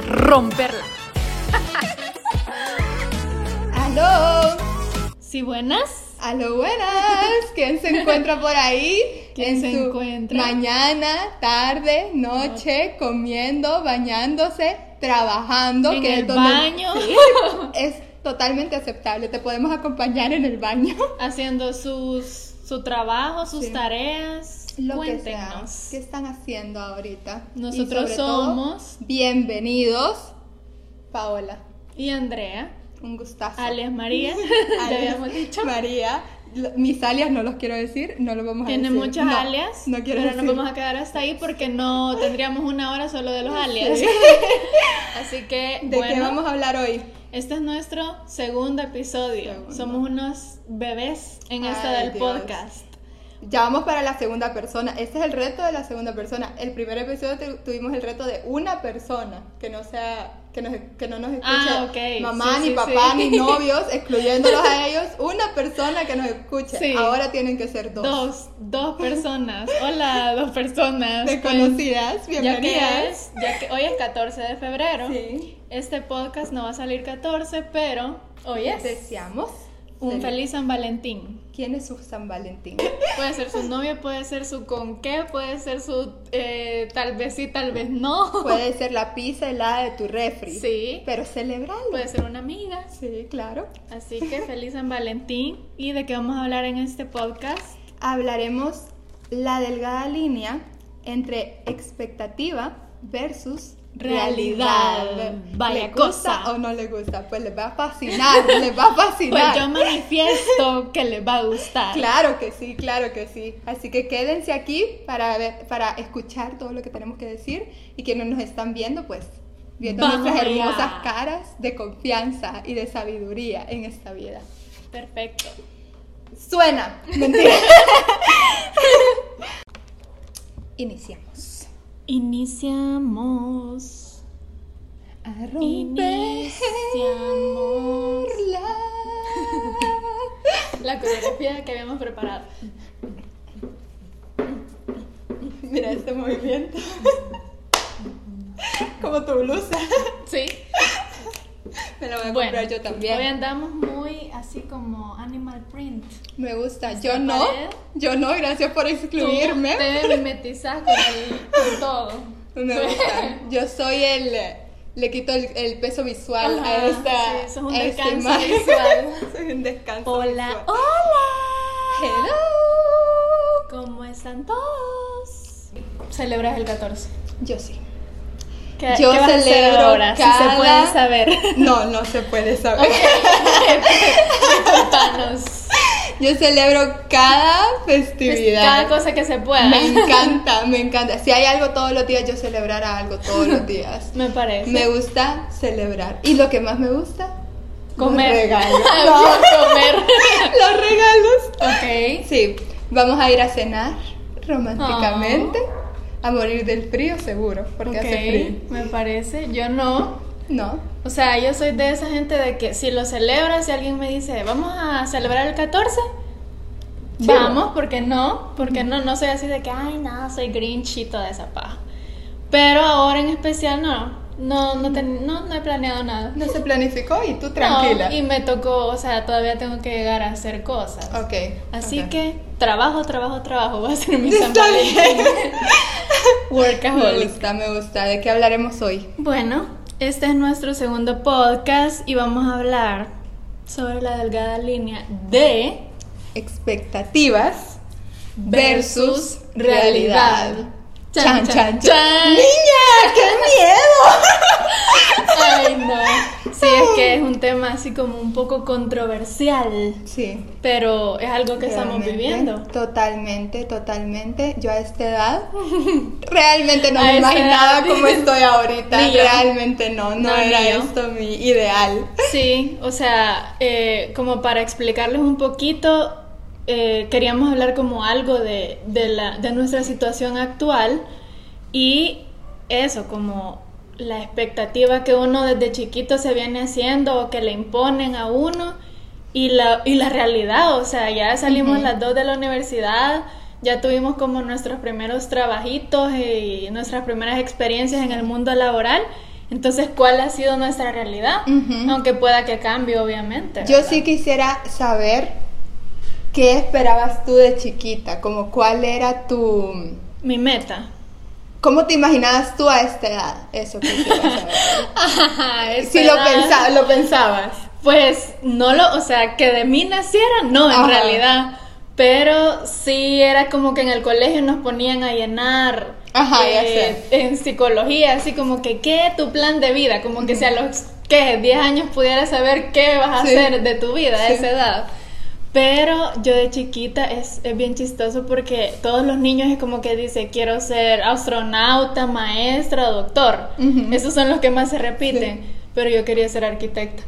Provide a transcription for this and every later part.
a romperla. ¡Aló! ¿Sí buenas? ¡Aló, buenas! ¿Quién se encuentra por ahí? ¿Quién En se encuentra? Mañana, tarde, noche, comiendo, bañándose, trabajando. En que el es donde- baño. Sí, es totalmente aceptable. Te podemos acompañar en el baño. Haciendo sus, su trabajo, sus Sí. tareas. Lo que sea. Cuéntenos. ¿Qué están haciendo ahorita? Nosotros todo, somos- bienvenidos, Paola. Y Andrea, Un gustazo. alias María, ya habíamos dicho. María. Lo- Mis alias no los quiero decir, no los vamos a Tiene decir. muchos No, alias, No quiero pero decir. nos vamos a quedar hasta ahí porque no tendríamos una hora solo de los alias. Sí. Así que, ¿De bueno, qué vamos a hablar hoy? este es nuestro segundo episodio. Segundo. Somos unos bebés en Ay, esta del Dios. podcast. Ya vamos para la segunda persona. Este es el reto de la segunda persona. El primer episodio tu- tuvimos el reto de una persona que no sea que, nos- que no nos escuche Ah, ok. mamá, Sí, ni sí, papá, sí. ni novios, excluyéndolos a ellos. Una persona que nos escuche. Sí. Ahora tienen que ser dos. Dos, dos personas. Hola, dos personas. Pues, Desconocidas, ya bienvenidas. que es, ya que hoy es 14 de febrero. Sí. Este podcast no va a salir 14, pero hoy es Deseamos un feliz San Valentín. ¿Quién es su San Valentín? Puede ser su novia, puede ser su con qué, puede ser su eh, tal vez sí, tal vez no. Puede ser la pizza helada de tu refri. Sí. Pero celebrarlo. Puede ser una amiga. Sí, claro. Así que feliz San Valentín. ¿Y de qué vamos a hablar en este podcast? Hablaremos la delgada línea entre expectativa versus Realidad. realidad. Vaya ¿Le gusta cosa. o no le gusta? Pues les va a fascinar, les va a Pues fascinar. yo manifiesto que les va a gustar. Claro que sí, claro que sí. Así que quédense aquí para ver, para escuchar todo lo que tenemos que decir y quienes nos están viendo, pues viendo Vamos nuestras allá. hermosas caras de confianza y de sabiduría en esta vida. Perfecto. Suena. Mentira. Iniciamos. Iniciamos. A Iniciamos. romperla. La coreografía que habíamos preparado. Mira este movimiento. Como tu blusa. Sí. Me la voy a Bueno, comprar yo también. Hoy andamos muy así como animal print. Me gusta. ¿Esta Yo no. pared? Yo no, gracias por excluirme. Tú te mimetizas con, el- con todo. Me gusta. Yo soy el. Le quito el, el peso visual Ajá, a esta. sí, sos un a esta descanso imagen. visual. soy un descanso. Hola, visual. hola. Hello. ¿Cómo están todos? Celebras el 14. Yo sí. ¿Qué, Yo qué vas a hacer celebro ahora? Si se cada- pueden saber. No, no se puede saber. Contanos. Yo celebro cada festividad. cada cosa que se pueda. Me encanta, me encanta. Si hay algo todos los días, yo celebrará algo todos los días. Me parece. Me gusta celebrar. Y lo que más me gusta, Comer. Los regalos. Comer. los regalos. ok. Sí, vamos a ir a cenar románticamente. Ah. A morir del frío, seguro, porque Ok, hace frío. me parece. Yo no. No. O sea, yo soy de esa gente de que si lo celebra, si alguien me dice, vamos a celebrar el 14, Sí, vamos, porque no, porque no, no soy así de que, ay, no, soy grinch y toda esa paja. Pero ahora en especial no, no, no, ten- no, no he planeado nada. No se planificó y tú tranquila. No, y me tocó, o sea, todavía tengo que llegar a hacer cosas. Ok. Así que trabajo, trabajo, trabajo, va a ser mi San Valentín. Workaholic. gusta, me gusta. ¿De qué hablaremos hoy? Bueno, este es nuestro segundo podcast y vamos a hablar sobre la delgada línea de Expectativas versus versus realidad. Chan, chan, chan. ¡Niña! ¡Qué miedo! Ay, no. Sí, es que es un tema así como un poco controversial, Sí. pero es algo que estamos viviendo. Totalmente, totalmente. Yo a esta edad realmente no A me imaginaba cómo estoy ahorita. Realmente no, no, era esto mi ideal. Sí, o sea, eh, como para explicarles un poquito, eh, queríamos hablar como algo de, de, la, de nuestra situación actual y eso, como la expectativa que uno desde chiquito se viene haciendo o que le imponen a uno y la, y la realidad, o sea, ya salimos Ujú. las dos de la universidad, ya tuvimos como nuestros primeros trabajitos y nuestras primeras experiencias en el mundo laboral Entonces, ¿cuál ha sido nuestra realidad? Ujú. Aunque pueda que cambie, obviamente. Yo ¿verdad? sí quisiera saber qué esperabas tú de chiquita, como cuál era tu... Mi meta. ¿Cómo te imaginabas tú a esta edad? Eso saber. si lo, Esperaba- pensa- lo pensabas. Pues no lo, o sea, que de mí naciera, no, en Ajá. realidad. Pero sí era como que en el colegio nos ponían a llenar Ajá, ya eh, en psicología, así como que, ¿qué es tu plan de vida? Como que si a los, ¿qué? 10 años pudieras saber qué vas a Sí. hacer de tu vida a Sí. esa edad. Pero yo de chiquita es, es bien chistoso porque todos los niños es como que dice, quiero ser astronauta, maestra, doctor. Ujú. Esos son los que más se repiten. Pero yo quería ser arquitecta.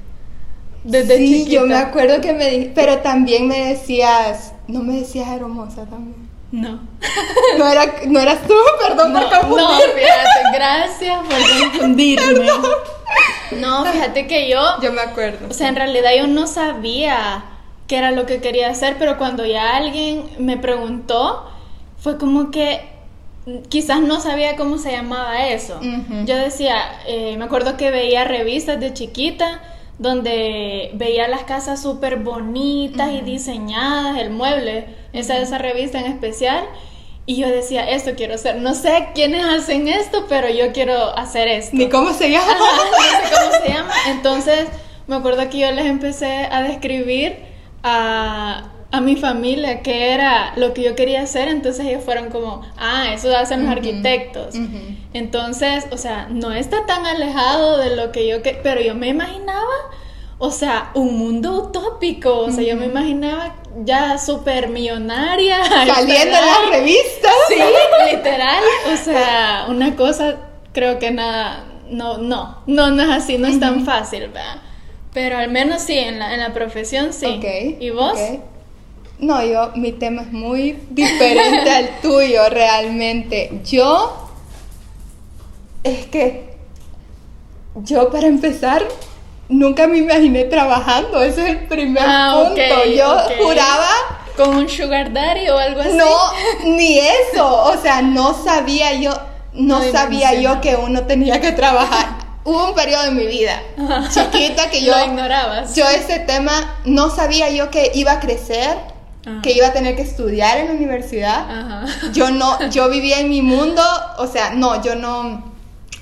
Desde sí, chiquita. yo me acuerdo que me di- pero también me decías, no me decías hermosa también. No. No, era, no eras tú, perdón No, por confundir. no, fíjate, gracias por confundirme. No, fíjate que yo, Yo me acuerdo. o sea, en realidad yo no sabía era lo que quería hacer, pero cuando ya alguien me preguntó, fue como que quizás no sabía cómo se llamaba eso. Ujú. Yo decía, eh, me acuerdo que veía revistas de chiquita donde veía las casas súper bonitas y diseñadas, el mueble, esa, esa revista en especial. Y yo decía, esto quiero hacer. No sé quiénes hacen esto, pero yo quiero hacer esto. Ni cómo se llama. Ajá, no sé cómo se llama. Entonces, me acuerdo que yo les empecé a describir a, a mi familia qué era lo que yo quería hacer. Entonces, ellos fueron como, ah, eso hacen los arquitectos. Entonces, o sea, no está tan alejado de lo que yo que pero yo me imaginaba, o sea, un mundo utópico, o sea, yo me imaginaba ya súper millonaria, Saliendo en las revistas. Sí, literal, o sea, una cosa creo que nada no no, no no es así, no es tan fácil, ¿verdad? Pero al menos sí en la en la profesión sí. ¿Y vos? ok. No, yo, mi tema es muy diferente al tuyo, realmente. Yo, es que, yo para empezar, nunca me imaginé trabajando, ese es el primer Ah, punto. yo juraba, ¿Con un sugar daddy o algo así? no, ni eso, o sea, no sabía yo, no, No sabía yo que uno tenía que trabajar. Hubo un periodo en mi vida, chiquita, que yo... Lo ignorabas. Yo ese tema no sabía yo que iba a crecer, Ajá. que iba a tener que estudiar en la universidad. Ajá. Yo no, yo vivía en mi mundo, o sea, no, yo no,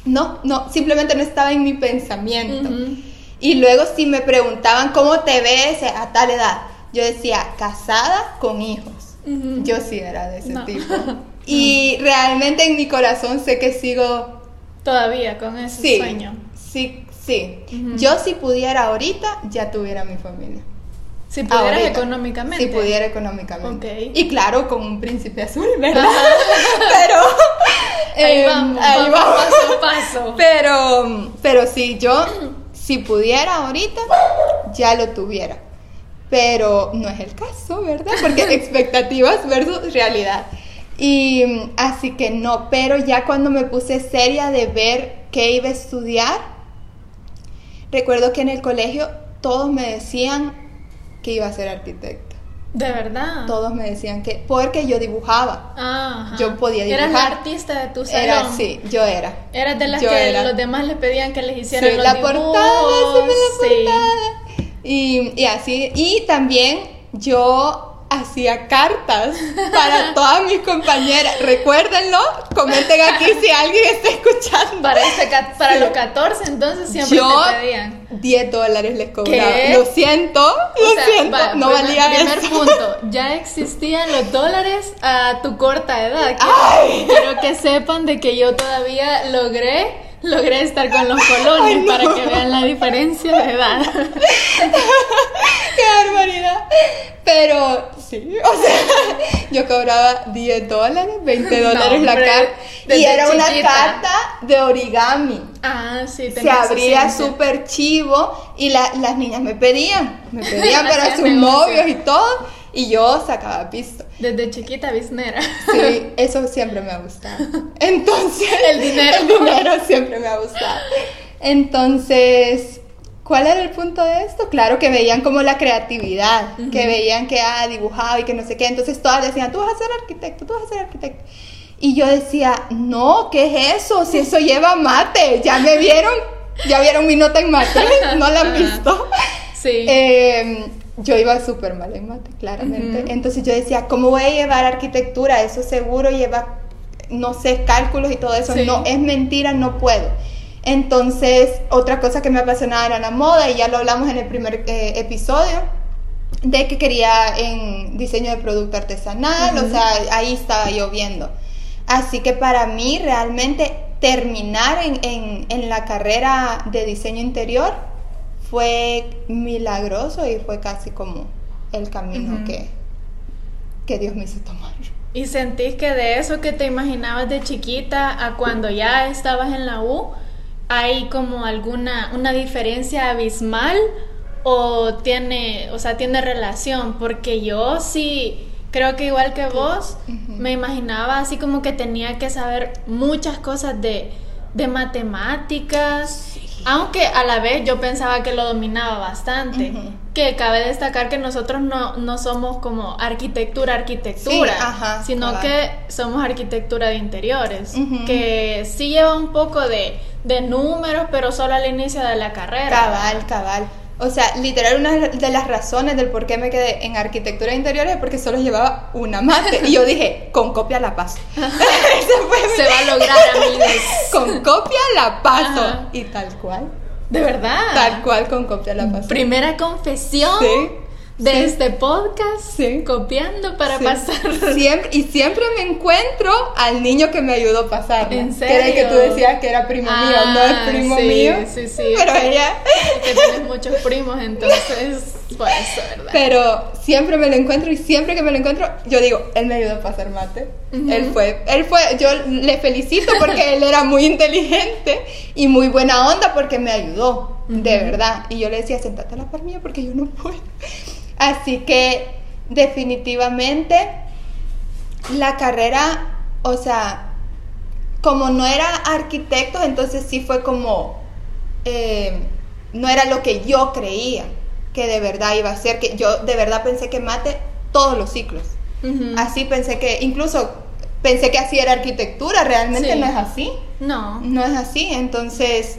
no, no, simplemente no estaba en mi pensamiento. Ujú. Y luego si me preguntaban cómo te ves a tal edad, yo decía casada con hijos. Ujú. Yo sí era de ese No. tipo. Y realmente en mi corazón sé que sigo Todavía con ese Sí, sueño. sí, sí. Yo si pudiera ahorita, ya tuviera mi familia. Si Ahorita. económicamente. Si pudiera económicamente. Ok. Y claro, con un príncipe azul, ¿verdad? Pero... Ahí eh, vamos, ahí vamos vamos. paso a paso. Pero, pero sí, yo, si pudiera ahorita, ya lo tuviera. Pero no es el caso, ¿verdad? Porque expectativas versus realidad. Y así que no, pero ya cuando me puse seria de ver qué iba a estudiar, recuerdo que en el colegio todos me decían que iba a ser arquitecta. De verdad. Todos me decían que, porque yo dibujaba. Ah, ajá. Yo podía Eras la dibujar. artista de tu salón. Era así, yo era. Eras de las Yo que era. los demás le pedían que les hicieran Sí, los la dibujos. portada, sí, la Sí. portada. Y, y así, y también yo hacía cartas para todas mis compañeras. Recuérdenlo, comenten aquí si alguien está escuchando. Para, Sí. los 14 entonces siempre yo te pedían. 10 dólares les cobraba. ¿Qué? Lo siento, lo O sea, siento, va, no primer- valía primer eso. punto, ya existían los dólares a tu corta edad. Quiero, quiero que sepan de que yo todavía logré, logré estar con los colones Ay, no. para que vean la diferencia de edad. ¡Qué barbaridad! Pero sí, o sea, yo cobraba 10 dólares, 20 No, dólares la carta. Y era una carta de origami. Ah, sí, Se abría súper chivo y la- las niñas me pedían, me pedían para sus novios y todo. Y yo sacaba pisto. Desde chiquita biznera. Sí, eso siempre me ha gustado. Entonces, El dinero. El dinero siempre me ha gustado. Entonces, ¿cuál era el punto de esto? Claro que veían como la creatividad, que veían que ah, dibujaba y que no sé qué. Entonces todas decían, tú vas a ser arquitecto, tú vas a ser arquitecto. Y yo decía, no, ¿qué es eso? Si eso lleva mate, ya me vieron, ya vieron mi nota en mate, no la han visto. Sí. Eh, yo iba súper mal en mate, claramente. Entonces yo decía, ¿cómo voy a llevar arquitectura? Eso seguro lleva, no sé, cálculos y todo eso. Sí. No, es mentira, no puedo. Entonces, otra cosa que me apasionaba era la moda y ya lo hablamos en el primer eh, episodio de que quería en diseño de producto artesanal, o sea, ahí estaba yo viendo. Así que para mí realmente terminar en, en- en la carrera de diseño interior fue milagroso y fue casi como el camino que, que Dios me hizo tomar. ¿Y sentís que de eso que te imaginabas de chiquita a cuando ya estabas en la U, hay como alguna una diferencia abismal o tiene, o sea, tiene relación? Porque yo sí creo que igual que vos me imaginaba así como que tenía que saber muchas cosas de de matemáticas, aunque a la vez yo pensaba que lo dominaba bastante. Que cabe destacar que nosotros no, no somos como arquitectura, arquitectura, Sí, ajá, sino que somos arquitectura de interiores, que sí lleva un poco de, de números, pero solo al inicio de la carrera. Cabal, cabal. O sea, literal, una de las razones del por qué me quedé en arquitectura de interiores es porque solo llevaba una mate. Y yo dije, con copia la paso. Se va a lograr, amigos. Con copia la paso. Ajá. Y tal cual. De verdad. Tal cual con copia la paso. Primera confesión Sí, de sí. este podcast, Sí. copiando para Sí. pasar. Siempre, y siempre me encuentro al niño que me ayudó a pasar. ¿En Que era el que tú serio? decías que era primo mío, no Ah, es primo sí, mío. sí, sí. Pero ella. que tienes muchos primos, entonces, por eso, ¿verdad? Pero siempre me lo encuentro y siempre que me lo encuentro, yo digo, él me ayudó a pasar mate. Él fue, él fue, yo le felicito porque él era muy inteligente y muy buena onda porque me ayudó, de verdad. Y yo le decía, sentate a la par mía porque yo no puedo. Así que definitivamente la carrera, o sea, como no era arquitecto, entonces sí fue como, eh, no era lo que yo creía que de verdad iba a ser, que yo de verdad pensé que mate todos los ciclos. Así pensé que, incluso pensé que así era arquitectura, realmente Sí. no es así, No. no es así, entonces,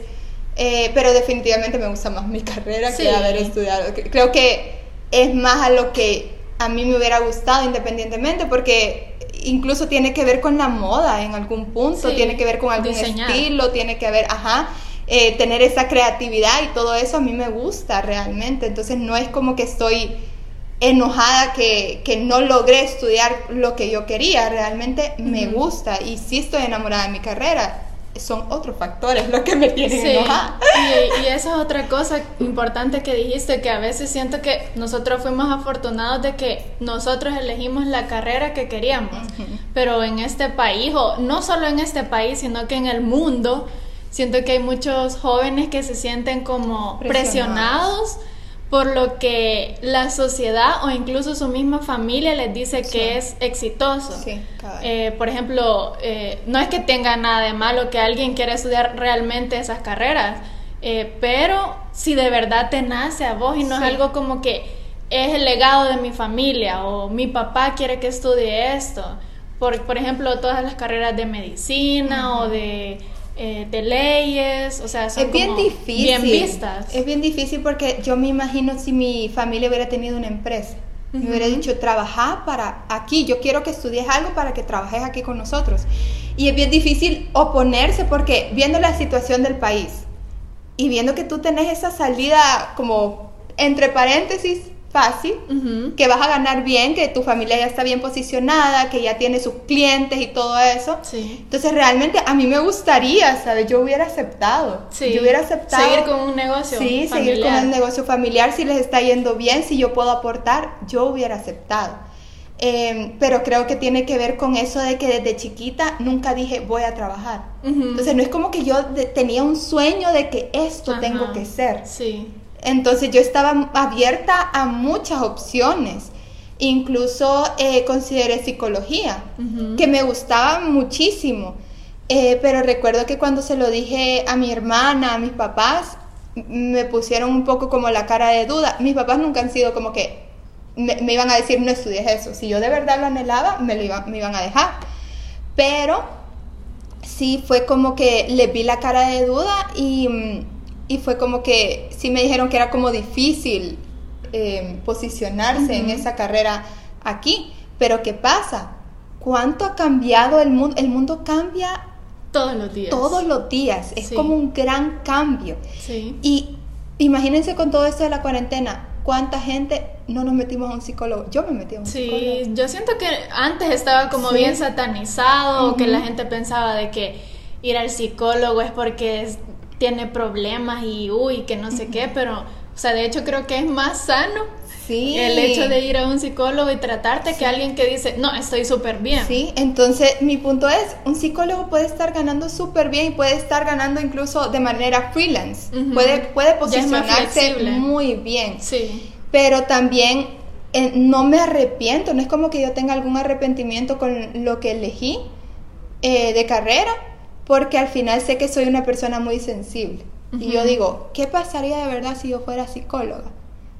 eh, pero definitivamente me gusta más mi carrera Sí. que haber estudiado, creo que es más a lo que a mí me hubiera gustado independientemente, porque incluso tiene que ver con la moda en algún punto, Sí, tiene que ver con algún diseñar. estilo, tiene que ver, ajá, eh, tener esa creatividad y todo eso a mí me gusta realmente, entonces no es como que estoy enojada que, que no logré estudiar lo que yo quería, realmente me gusta y sí estoy enamorada de mi carrera, son otros factores los que me tienen Sí, enojada. y, y esa es otra cosa importante que dijiste, que a veces siento que nosotros fuimos afortunados de que nosotros elegimos la carrera que queríamos, pero en este país, o no solo en este país, sino que en el mundo, siento que hay muchos jóvenes que se sienten como Presionados. presionados por lo que la sociedad o incluso su misma familia les dice Sí. que es exitoso. Sí. Eh, por ejemplo, eh, no es que tenga nada de malo que alguien quiera estudiar realmente esas carreras, eh, pero si de verdad te nace a vos y no Sí. es algo como que es el legado de mi familia o mi papá quiere que estudie esto. Por, por ejemplo, todas las carreras de medicina o de, eh, de leyes, o sea, son es bien como difícil. bien vistas. Es bien difícil porque yo me imagino si mi familia hubiera tenido una empresa. Me hubiera dicho, trabajar para aquí, yo quiero que estudies algo para que trabajes aquí con nosotros. Y es bien difícil oponerse porque viendo la situación del país y viendo que tú tenés esa salida como entre paréntesis fácil, que vas a ganar bien, que tu familia ya está bien posicionada, que ya tiene sus clientes y todo eso. Sí. Entonces realmente a mí me gustaría, ¿sabes? Yo hubiera aceptado. Sí. Yo hubiera aceptado. Seguir con un negocio. Sí, seguir con el negocio familiar, si les está yendo bien, si yo puedo aportar, yo hubiera aceptado. Eh, pero creo que tiene que ver con eso de que desde chiquita nunca dije voy a trabajar. Entonces no es como que yo de- tenía un sueño de que esto Ajá. tengo que ser. Sí. Entonces yo estaba abierta a muchas opciones. Incluso eh, consideré psicología, que me gustaba muchísimo. Eh, pero recuerdo que cuando se lo dije a mi hermana, a mis papás, me pusieron un poco como la cara de duda. Mis papás nunca han sido como que me, me iban a decir no estudies eso. Si yo de verdad lo anhelaba, me, lo iban, me iban a dejar. pero sí fue como que le vi la cara de duda y, y fue como que sí me dijeron que era como difícil eh, posicionarse en esa carrera aquí. Pero ¿qué pasa? ¿Cuánto ha cambiado el mundo? El mundo cambia todos los días. Todos los días. Es como un gran cambio. Sí. Y imagínense con todo esto de la cuarentena, ¿cuánta gente no nos metimos a un psicólogo? Yo me metí a un psicólogo. Sí, yo siento que antes estaba como bien satanizado, que la gente pensaba de que ir al psicólogo es porque tiene problemas y uy, que no sé qué, pero, o sea, de hecho creo que es más sano Sí. El hecho de ir a un psicólogo y tratarte que alguien que dice, no, estoy súper bien. Sí, entonces mi punto es, un psicólogo puede estar ganando súper bien y puede estar ganando incluso de manera freelance. puede, puede posicionarse muy bien. Sí. Pero también eh, no me arrepiento, no es como que yo tenga algún arrepentimiento con lo que elegí eh, de carrera, porque al final sé que soy una persona muy sensible. Y yo digo, ¿qué pasaría de verdad si yo fuera psicóloga?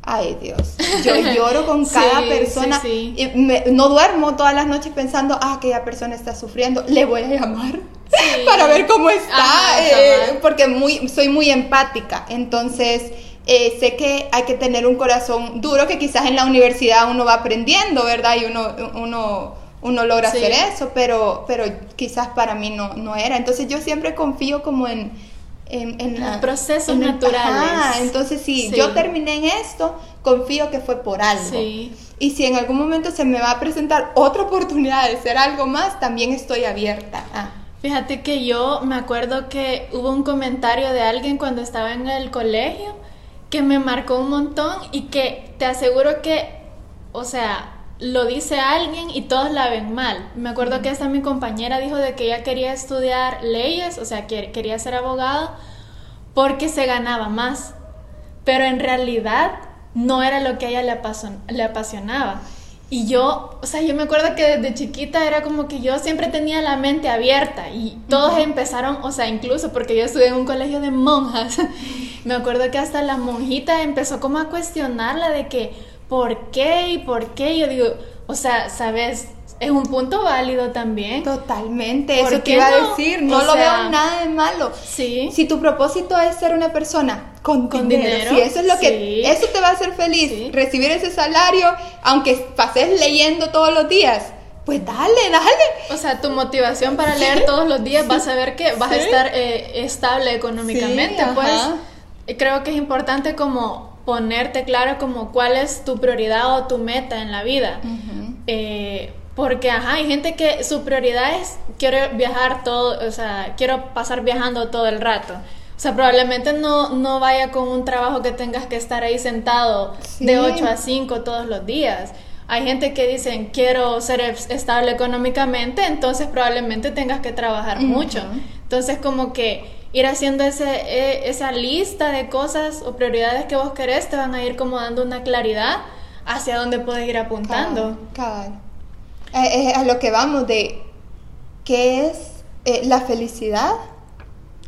Ay Dios, yo lloro con cada persona. Y no duermo todas las noches pensando, ah, aquella persona está sufriendo, le voy a llamar para ver cómo está, eh, porque muy, soy muy empática. Entonces, eh, sé que hay que tener un corazón duro, que quizás en la universidad uno va aprendiendo, ¿verdad? Y uno, uno, uno logra hacer eso, pero, pero quizás para mí no, no era. Entonces, yo siempre confío como en en, los procesos naturales. entonces, si yo terminé en esto, confío que fue por algo. Sí. Y si en algún momento se me va a presentar otra oportunidad de ser algo más, también estoy abierta. Fíjate que yo me acuerdo que hubo un comentario de alguien cuando estaba en el colegio que me marcó un montón y que te aseguro que, o sea, lo dice alguien y todos la ven mal. Me acuerdo que esta mi compañera dijo de que ella quería estudiar leyes, o sea, que quería ser abogado porque se ganaba más. Pero en realidad no era lo que a ella le, le apasionaba. Y yo, o sea, yo me acuerdo que desde chiquita era como que yo siempre tenía la mente abierta y todos empezaron, o sea, incluso porque yo estudié en un colegio de monjas, me acuerdo que hasta la monjita empezó como a cuestionarla de que, ¿por qué? ¿Y por qué? Yo digo, o sea, ¿sabes? Es un punto válido también. Totalmente, eso te iba a decir, no lo veo nada de malo. Sí. Si tu propósito es ser una persona con, dinero, si eso es lo que eso te va a hacer feliz, recibir ese salario, aunque pases leyendo todos los días. Pues dale, dale. O sea, tu motivación para leer todos los días vas a ver que vas a estar eh, estable económicamente. pues creo que es importante como ponerte claro como cuál es tu prioridad o tu meta en la vida. Eh, porque, ajá, hay gente que su prioridad es quiero viajar todo, o sea, quiero pasar viajando todo el rato. O sea, probablemente no, no vaya con un trabajo que tengas que estar ahí sentado de 8 a 5 todos los días. Hay gente que dicen, quiero ser estable económicamente, entonces probablemente tengas que trabajar mucho. Entonces, como que ir haciendo ese, e, esa lista de cosas o prioridades que vos querés te van a ir como dando una claridad hacia dónde puedes ir apuntando. Claro. Eh, es a lo que vamos de qué es eh, la felicidad.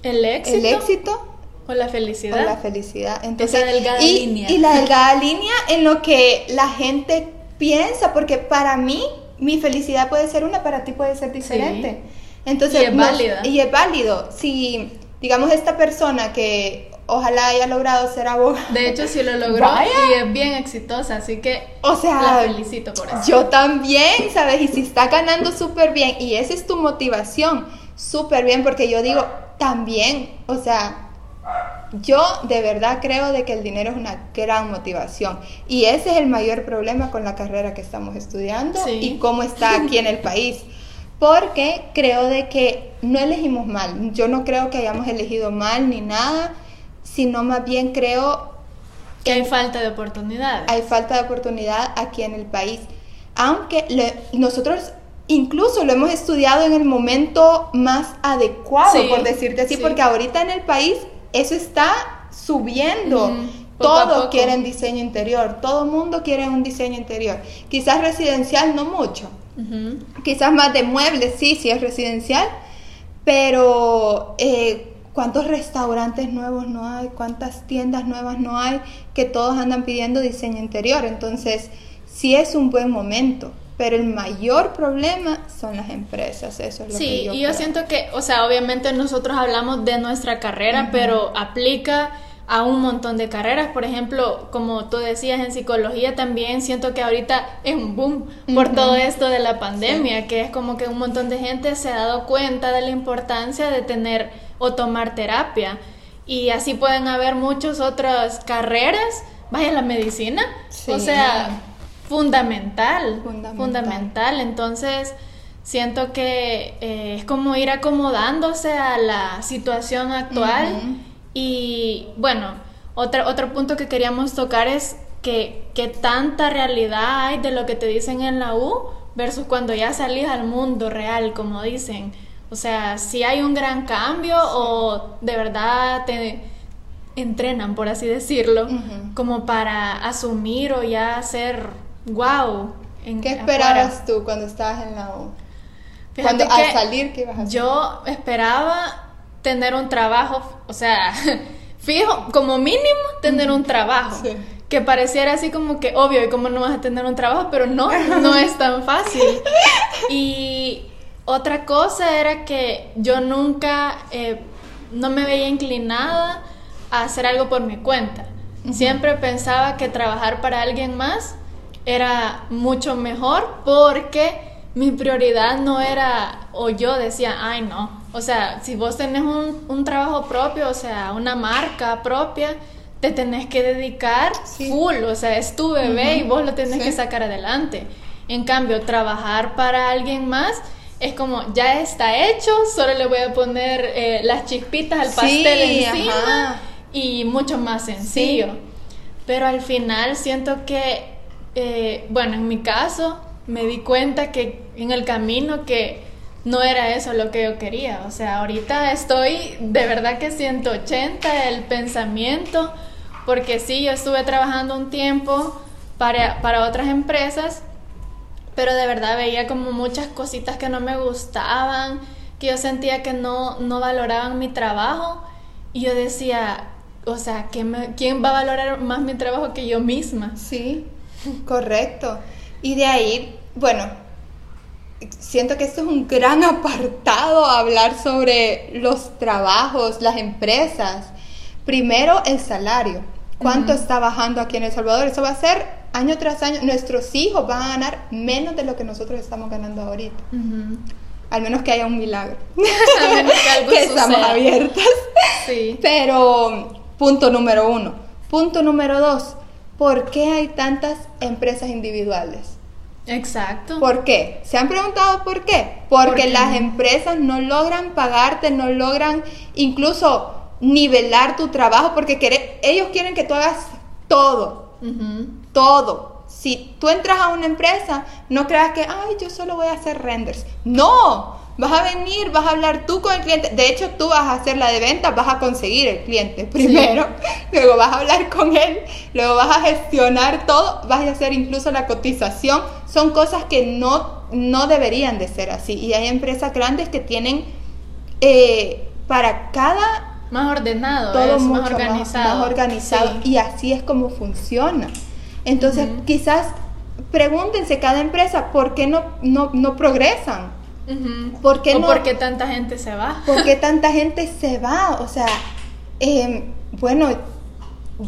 El éxito. El éxito. O la felicidad. O la felicidad. Entonces, Esa delgada y, línea. Y la delgada línea en lo que la gente piensa, porque para mí mi felicidad puede ser una, para ti puede ser diferente. Entonces, y es válida. Y es válido. Si digamos, esta persona que ojalá haya logrado ser abogada. De hecho, sí lo logró y es bien exitosa, así que o sea, la felicito por eso. Yo también, ¿sabes? Y si está ganando súper bien y esa es tu motivación, súper bien, porque yo digo, también, o sea, yo de verdad creo de que el dinero es una gran motivación y ese es el mayor problema con la carrera que estamos estudiando y cómo está aquí en el país porque creo de que no elegimos mal. Yo no creo que hayamos elegido mal ni nada, sino más bien creo que hay falta de oportunidad. Hay falta de oportunidad aquí en el país. Aunque nosotros incluso lo hemos estudiado en el momento más adecuado, por decirte así, porque ahorita en el país eso está subiendo. Todos quieren diseño interior, todo mundo quiere un diseño interior. Quizás residencial no mucho, Quizás más de muebles, sí, sí es residencial, pero eh, ¿cuántos restaurantes nuevos no hay? ¿Cuántas tiendas nuevas no hay que todos andan pidiendo diseño interior? Entonces, sí es un buen momento, pero el mayor problema son las empresas, eso es lo sí, que yo y yo creo. siento que, o sea, obviamente nosotros hablamos de nuestra carrera, pero aplica a un montón de carreras. Por ejemplo, como tú decías en psicología también, siento que ahorita es un boom por todo esto de la pandemia, que es como que un montón de gente se ha dado cuenta de la importancia de tener o tomar terapia. Y así pueden haber muchas otras carreras. Vaya la medicina. Sí. O sea, fundamental. Fundamental. Fundamental. Entonces, siento que eh, es como ir acomodándose a la situación actual. Y bueno, otro, otro punto que queríamos tocar es que, que tanta realidad hay de lo que te dicen en la U versus cuando ya salís al mundo real, como dicen. O sea, si hay un gran cambio o de verdad te entrenan, por así decirlo, como para asumir o ya ser wow. En, ¿Qué afuera. esperabas tú cuando estabas en la U? Fíjate Cuando al salir, ¿qué ibas a hacer? Yo esperaba tener un trabajo, o sea, fijo, como mínimo tener un trabajo. Sí. Que pareciera así como que obvio, y cómo no vas a tener un trabajo, pero no, no es tan fácil. Y otra cosa era que yo nunca, eh, no me veía inclinada a hacer algo por mi cuenta. Siempre pensaba que trabajar para alguien más era mucho mejor porque mi prioridad no era, o yo decía, ay no, o sea, si vos tenés un, un trabajo propio, o sea, una marca propia, te tenés que dedicar Sí. full, o sea, es tu bebé y vos lo tenés sí. que sacar adelante. En cambio, trabajar para alguien más es como, ya está hecho, solo le voy a poner eh, las chispitas al Sí, pastel encima ajá. y mucho más sencillo. Pero al final siento que, eh, bueno, en mi caso me di cuenta que en el camino que no era eso lo que yo quería. O sea, ahorita estoy de verdad que 180 el pensamiento, porque sí, yo estuve trabajando un tiempo para, para otras empresas, pero de verdad veía como muchas cositas que no me gustaban, que yo sentía que no, no valoraban mi trabajo y yo decía, o sea, ¿quién, ¿quién va a valorar más mi trabajo que yo misma? Sí, correcto. Y de ahí, bueno, siento que esto es un gran apartado hablar sobre los trabajos, las empresas. Primero, el salario. ¿Cuánto está bajando aquí en El Salvador? Eso va a ser año tras año. Nuestros hijos van a ganar menos de lo que nosotros estamos ganando ahorita. Al menos que haya un milagro. A menos que algo estamos suceda. abiertas. Sí. Pero, punto número uno. Punto número dos. ¿Por qué hay tantas empresas individuales? Exacto. ¿Por qué? ¿Se han preguntado por qué? Porque ¿Por qué? las empresas no logran pagarte, no logran incluso nivelar tu trabajo, porque ellos quieren que tú hagas todo, todo. Si tú entras a una empresa, no creas que, ay, yo solo voy a hacer renders. No, vas a venir, vas a hablar tú con el cliente. De hecho, tú vas a hacer la de venta, vas a conseguir el cliente primero, luego vas a hablar con él, luego vas a gestionar todo, vas a hacer incluso la cotización. Son cosas que no, no deberían de ser así. Y hay empresas grandes que tienen eh, para cada Más ordenado, todo es mucho más organizado. más organizado Sí. y así es como funciona. Entonces, quizás pregúntense cada empresa por qué no, no, no progresan, ¿Por qué o no? por qué tanta gente se va. por qué tanta gente se va. O sea, em, bueno,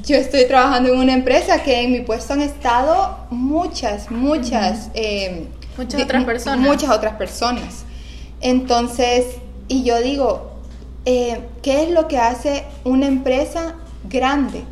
yo estoy trabajando en una empresa que en mi puesto han estado muchas, muchas, em, Muchas otras personas. Muchas otras personas. Entonces, y yo digo, eh, ¿qué es lo que hace una empresa grande?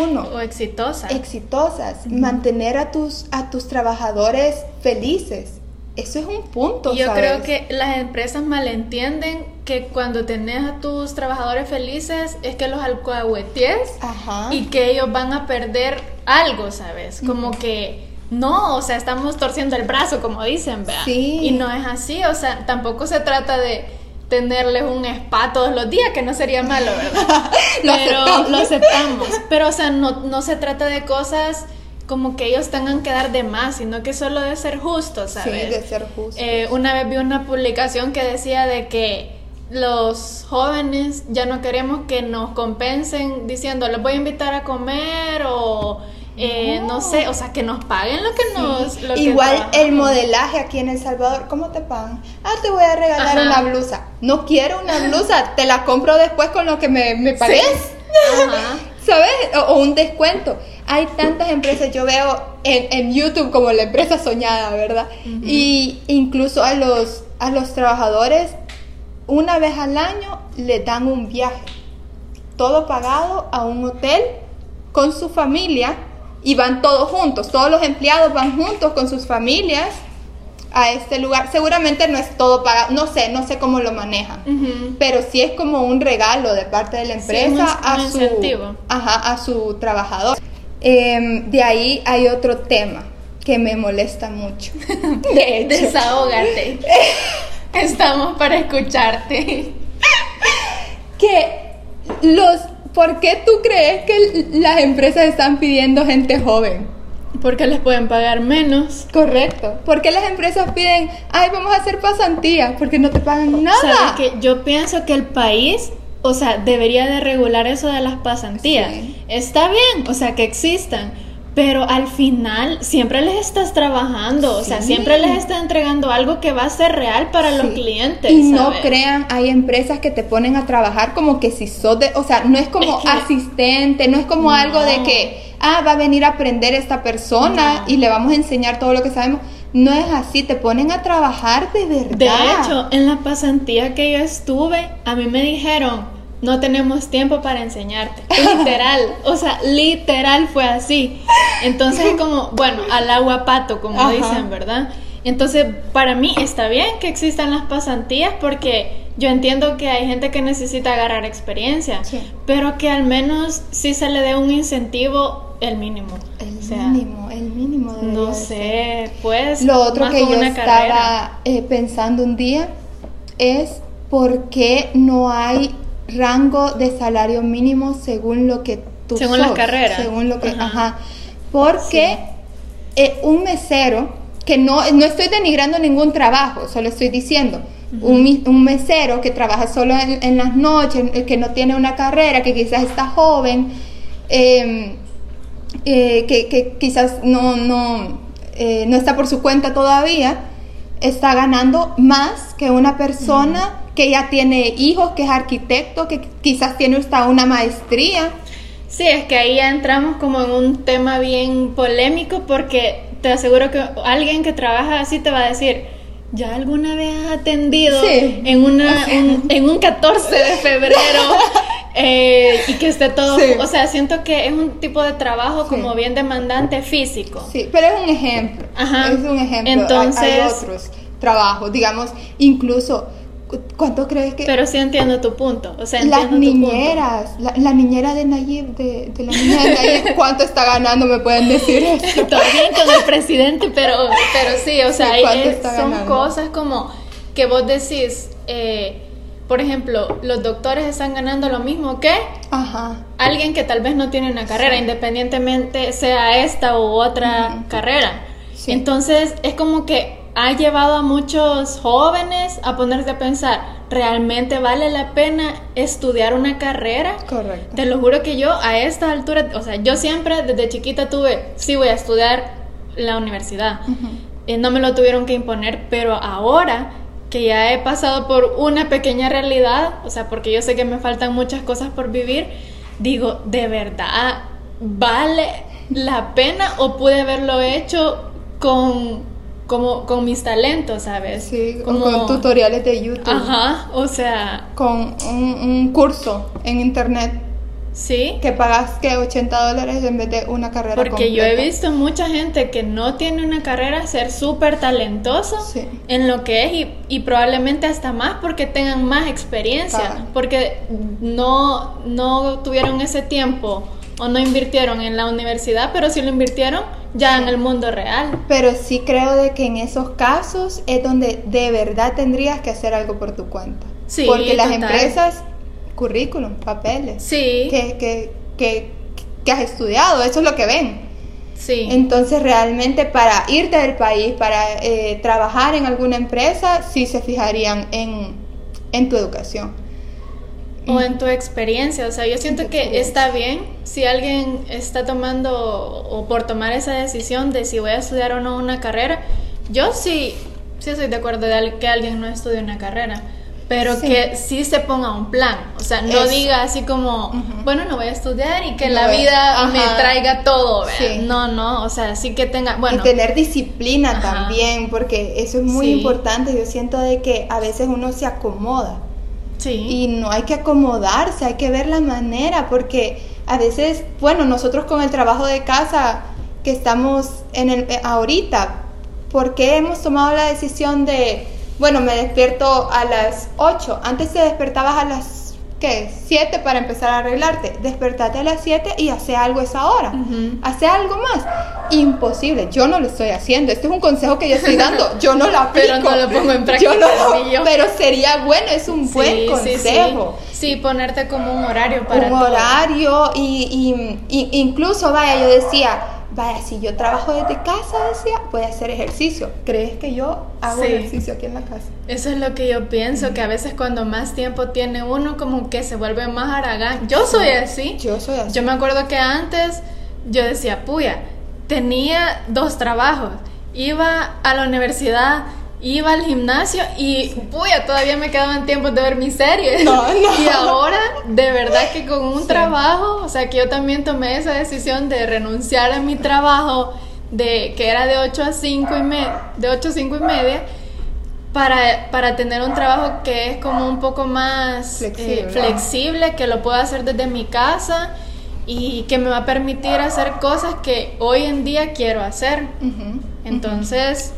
Uno, O exitosa. exitosas, mantener a tus, a tus trabajadores felices. Eso es un punto. Yo ¿sabes? creo que las empresas malentienden que cuando tenés a tus trabajadores felices es que los alcahueties Ajá. y que ellos van a perder algo, ¿sabes? Como que no, o sea, estamos torciendo el brazo, como dicen, ¿verdad? Sí. Y no es así, o sea, tampoco se trata de tenerles un spa todos los días, que no sería malo, ¿verdad? Lo Pero aceptamos. lo aceptamos. Pero, o sea, no, no se trata de cosas como que ellos tengan que dar de más, sino que solo de ser justos, Sí, ¿sabes? de ser justo. Eh, una vez vi una publicación que decía de que los jóvenes ya no queremos que nos compensen diciendo les voy a invitar a comer o eh, no. sé, o sea, que nos paguen lo que nos... Lo Igual el modelaje aquí en El Salvador, ¿cómo te pagan? Ah, te voy a regalar una blusa. No quiero una blusa, te la compro después con lo que me, me pagues. ¿Sabes? O, un descuento. Hay tantas empresas, yo veo en, en YouTube como la empresa soñada, ¿verdad? Y incluso a los, a los trabajadores, una vez al año le dan un viaje, todo pagado a un hotel con su familia y van todos juntos, todos los empleados van juntos con sus familias a este lugar. Seguramente no es todo pagado, no sé, no sé cómo lo manejan, pero sí es como un regalo de parte de la empresa a, su, a su trabajador. Em, de ahí hay otro tema que me molesta mucho. De Desahógate. Estamos para escucharte. que los ¿Por qué tú crees que las empresas están pidiendo gente joven? Porque les pueden pagar menos. Correcto. ¿Por qué las empresas piden, ay, vamos a hacer pasantía? Porque no te pagan nada. ¿Sabes que Yo pienso que el país, o sea, debería de regular eso de las pasantías. Está bien, o sea, que existan pero al final siempre les estás trabajando, o sea, siempre les estás entregando algo que va a ser real para los clientes. Y no crean, hay empresas que te ponen a trabajar como que si sos de, o sea, no es como asistente, no es como algo de que, ah, va a venir a aprender esta persona y le vamos a enseñar todo lo que sabemos. No es así, te ponen a trabajar de verdad. De hecho, en la pasantía que yo estuve, a mí me dijeron, no tenemos tiempo para enseñarte. Literal, o sea, literal fue así. Entonces es como, bueno, al agua pato, como dicen, ¿verdad? Entonces, para mí está bien que existan las pasantías porque yo entiendo que hay gente que necesita agarrar experiencia, pero que al menos sí se le dé un incentivo el mínimo. El mínimo, el mínimo. No sé, pues. Lo otro que yo estaba eh, pensando un día es por qué no hay rango de salario mínimo según lo que tú Según la carrera. Según lo que, ajá. Porque eh, un mesero, que no, no estoy denigrando ningún trabajo, solo estoy diciendo, un, un, mesero que trabaja solo en, las noches, eh, que no tiene una carrera, que quizás está joven, em, eh, que, que, quizás no, no, no está por su cuenta todavía, está ganando más que una persona que ya tiene hijos, que es arquitecto, que quizás tiene hasta una maestría. Sí, es que ahí ya entramos como en un tema bien polémico porque te aseguro que alguien que trabaja así te va a decir, ¿ya alguna vez has atendido en, una, en un 14 de febrero? Eh, y que esté todo, o sea, siento que es un tipo de trabajo como bien demandante físico. Sí, pero es un ejemplo. Ajá. Es un ejemplo. Entonces, hay otros trabajos, digamos, incluso ¿Cuánto crees que.? Pero sí entiendo tu punto. O sea, Las niñeras, La, niñera de Nayib, de, la niña de Nayib, ¿cuánto está ganando? ¿Me pueden decir eso? Todo bien con el presidente, pero, pero sí, o sea, son cosas como que vos decís. Eh, por ejemplo, los doctores están ganando lo mismo que alguien que tal vez no tiene una carrera, independientemente sea esta u otra carrera. Entonces, es como que ha llevado a muchos jóvenes a ponerse a pensar, ¿realmente vale la pena estudiar una carrera? Correcto. Te lo juro que yo a esta altura, o sea, yo siempre desde chiquita tuve, sí voy a estudiar la universidad. y no me lo tuvieron que imponer, pero ahora que ya he pasado por una pequeña realidad, o sea, porque yo sé que me faltan muchas cosas por vivir, digo, ¿de verdad vale la pena o pude haberlo hecho con como con mis talentos, ¿sabes? Sí, como, con tutoriales de YouTube. Ajá, o sea... Con un, curso en internet. Sí. Que pagas que 80 dólares en vez de una carrera Porque yo he visto mucha gente que no tiene una carrera ser súper talentoso en lo que es y, y, probablemente hasta más porque tengan más experiencia. Porque no, no tuvieron ese tiempo o no invirtieron en la universidad, pero sí lo invirtieron ya en el mundo real. Pero sí creo de que en esos casos es donde de verdad tendrías que hacer algo por tu cuenta. Sí, Porque las empresas, currículum, papeles, sí. que, que, que, que has estudiado, eso es lo que ven. Sí. Entonces realmente para irte del país, para eh, trabajar en alguna empresa, sí se fijarían en, en tu educación. O en tu experiencia. O sea, yo siento que está bien si alguien está tomando o por tomar esa decisión de si voy a estudiar o no una carrera. Yo sí, sí estoy de acuerdo de que alguien no estudie una carrera pero que sí se ponga un plan, o sea, no diga así como, bueno, no voy a estudiar y que la vida me traiga todo, no, no, o sea, sí que tenga, bueno. Y tener disciplina también, porque eso es muy importante, yo siento de que a veces uno se acomoda. Sí. Y no hay que acomodarse, hay que ver la manera, porque a veces, bueno, nosotros con el trabajo de casa que estamos en el ahorita, ¿por qué hemos tomado la decisión de bueno, me despierto a las 8. Antes te despertabas a las, ¿qué? 7 para empezar a arreglarte. Despertate a las 7 y hace algo esa hora. Hace algo más. Imposible. Yo no lo estoy haciendo. Este es un consejo que yo estoy dando. Yo no lo aplico. pero no lo pongo en práctica. Pero sería bueno, es un buen consejo. Sí, ponerte como un horario para Un horario y, y incluso, vaya, yo decía vaya, si yo trabajo desde casa, decía, voy a hacer ejercicio. ¿Crees que yo hago ejercicio aquí en la casa? Eso es lo que yo pienso, que a veces cuando más tiempo tiene uno, como que se vuelve más aragán. Yo soy así. Yo soy así. Yo me acuerdo que antes yo decía, puya, tenía dos trabajos. Iba a la universidad iba al gimnasio y puya, todavía me quedaban tiempos de ver mis series. No, no. Y ahora, de verdad que con un trabajo, o sea, que yo también tomé esa decisión de renunciar a mi trabajo de que era de 8 a 5 y me, de 8 a 5 y media para, para tener un trabajo que es como un poco más eh, flexible, que lo puedo hacer desde mi casa y que me va a permitir hacer cosas que hoy en día quiero hacer. Entonces,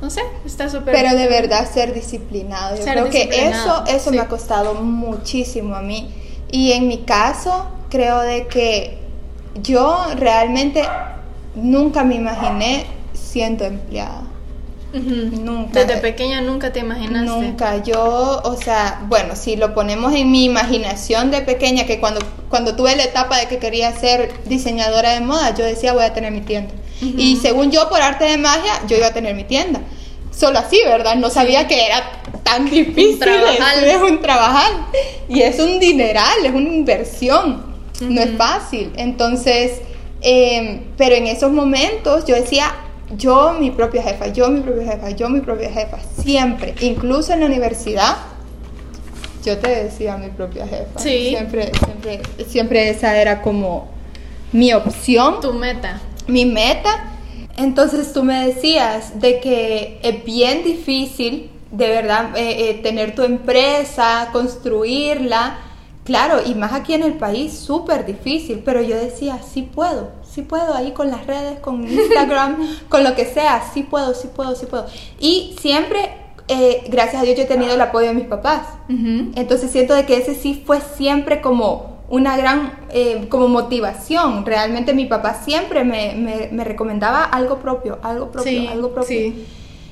no sé, está súper Pero de verdad ser disciplinado. Yo creo que eso, eso me ha costado muchísimo a mí. Y en mi caso, creo de que yo realmente nunca me imaginé siendo empleada. Nunca. Desde pequeña nunca te imaginaste. Nunca. Yo, o sea, bueno, si lo ponemos en mi imaginación de pequeña, que cuando, cuando tuve la etapa de que quería ser diseñadora de moda, yo decía voy a tener mi tienda. Y según yo, por arte de magia, yo iba a tener mi tienda. Solo así, ¿verdad? No sabía que era tan difícil. Es un trabajar. Y es un dineral, es una inversión. No es fácil. Entonces, em, pero en esos momentos yo decía, yo mi propia jefa, yo mi propia jefa, yo mi propia jefa, siempre, incluso en la universidad, yo te decía mi propia jefa. Sí. Siempre, siempre, siempre esa era como mi opción. Tu meta mi meta. Entonces tú me decías de que es bien difícil, de verdad, eh, eh, tener tu empresa, construirla. Claro, y más aquí en el país, súper difícil, pero yo decía, sí puedo, sí puedo, ahí con las redes, con Instagram, con lo que sea, sí puedo, sí puedo, sí puedo. Y siempre, eh, gracias a Dios, yo he tenido el apoyo de mis papás. Entonces siento de que ese sí fue siempre como una gran eh, como motivación. Realmente mi papá siempre me, me, recomendaba algo propio, algo propio, algo propio.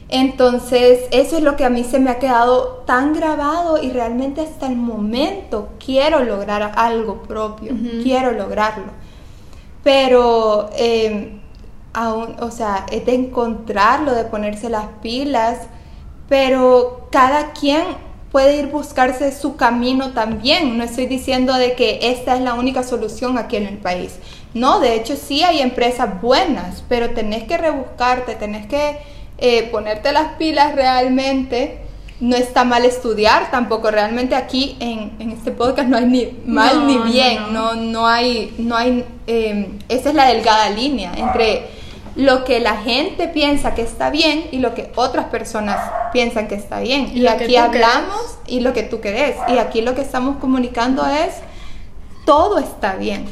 Entonces, eso es lo que a mí se me ha quedado tan grabado y realmente hasta el momento quiero lograr algo propio, quiero lograrlo. Pero em, aún, o sea, es de encontrarlo, de ponerse las pilas, pero cada quien puede ir buscarse su camino también. No estoy diciendo de que esta es la única solución aquí en el país. No, de hecho sí hay empresas buenas, pero tenés que rebuscarte, tenés que eh, ponerte las pilas realmente. No está mal estudiar tampoco. Realmente aquí en, este podcast no hay ni mal ni bien. No, no, hay, no hay. Eh, esa es la delgada línea entre lo que la gente piensa que está bien y lo que otras personas piensan que está bien. Y, aquí hablamos y lo que tú querés. Y aquí lo que estamos comunicando es, todo está bien.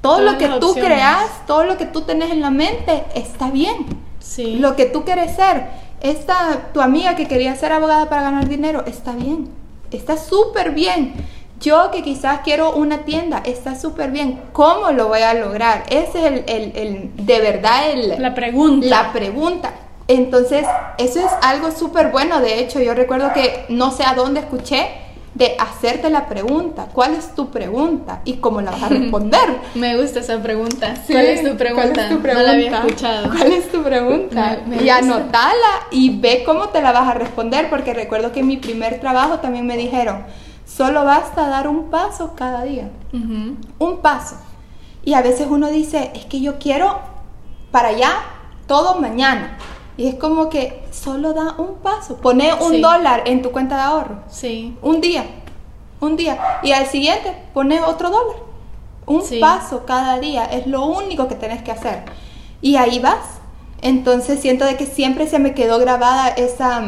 Todo lo que tú creas, todo lo que tú tenés en la mente, está bien. Sí. Lo que tú quieres ser. Esta, tu amiga que quería ser abogada para ganar dinero, está bien. Está súper bien. Yo que quizás quiero una tienda, está súper bien. ¿Cómo lo voy a lograr? Ese es el, el, de verdad el... La pregunta. La pregunta. Entonces, eso es algo súper bueno. De hecho, yo recuerdo que no sé a dónde escuché de hacerte la pregunta. ¿Cuál es tu pregunta? ¿Y cómo la vas a responder? Me gusta esa pregunta. ¿Cuál, es tu pregunta? ¿Cuál es tu pregunta? No la había escuchado. ¿Cuál es tu pregunta? y anotala y ve cómo te la vas a responder, porque recuerdo que en mi primer trabajo también me dijeron, Solo basta dar un paso cada día. Un paso. Y a veces uno dice, es que yo quiero para allá todo mañana. Y es como que solo da un paso. Pone un dólar en tu cuenta de ahorro. Sí. Un día. Un día. Y al siguiente pone otro dólar. Un paso cada día. Es lo único que tenés que hacer. Y ahí vas. Entonces siento de que siempre se me quedó grabada esa...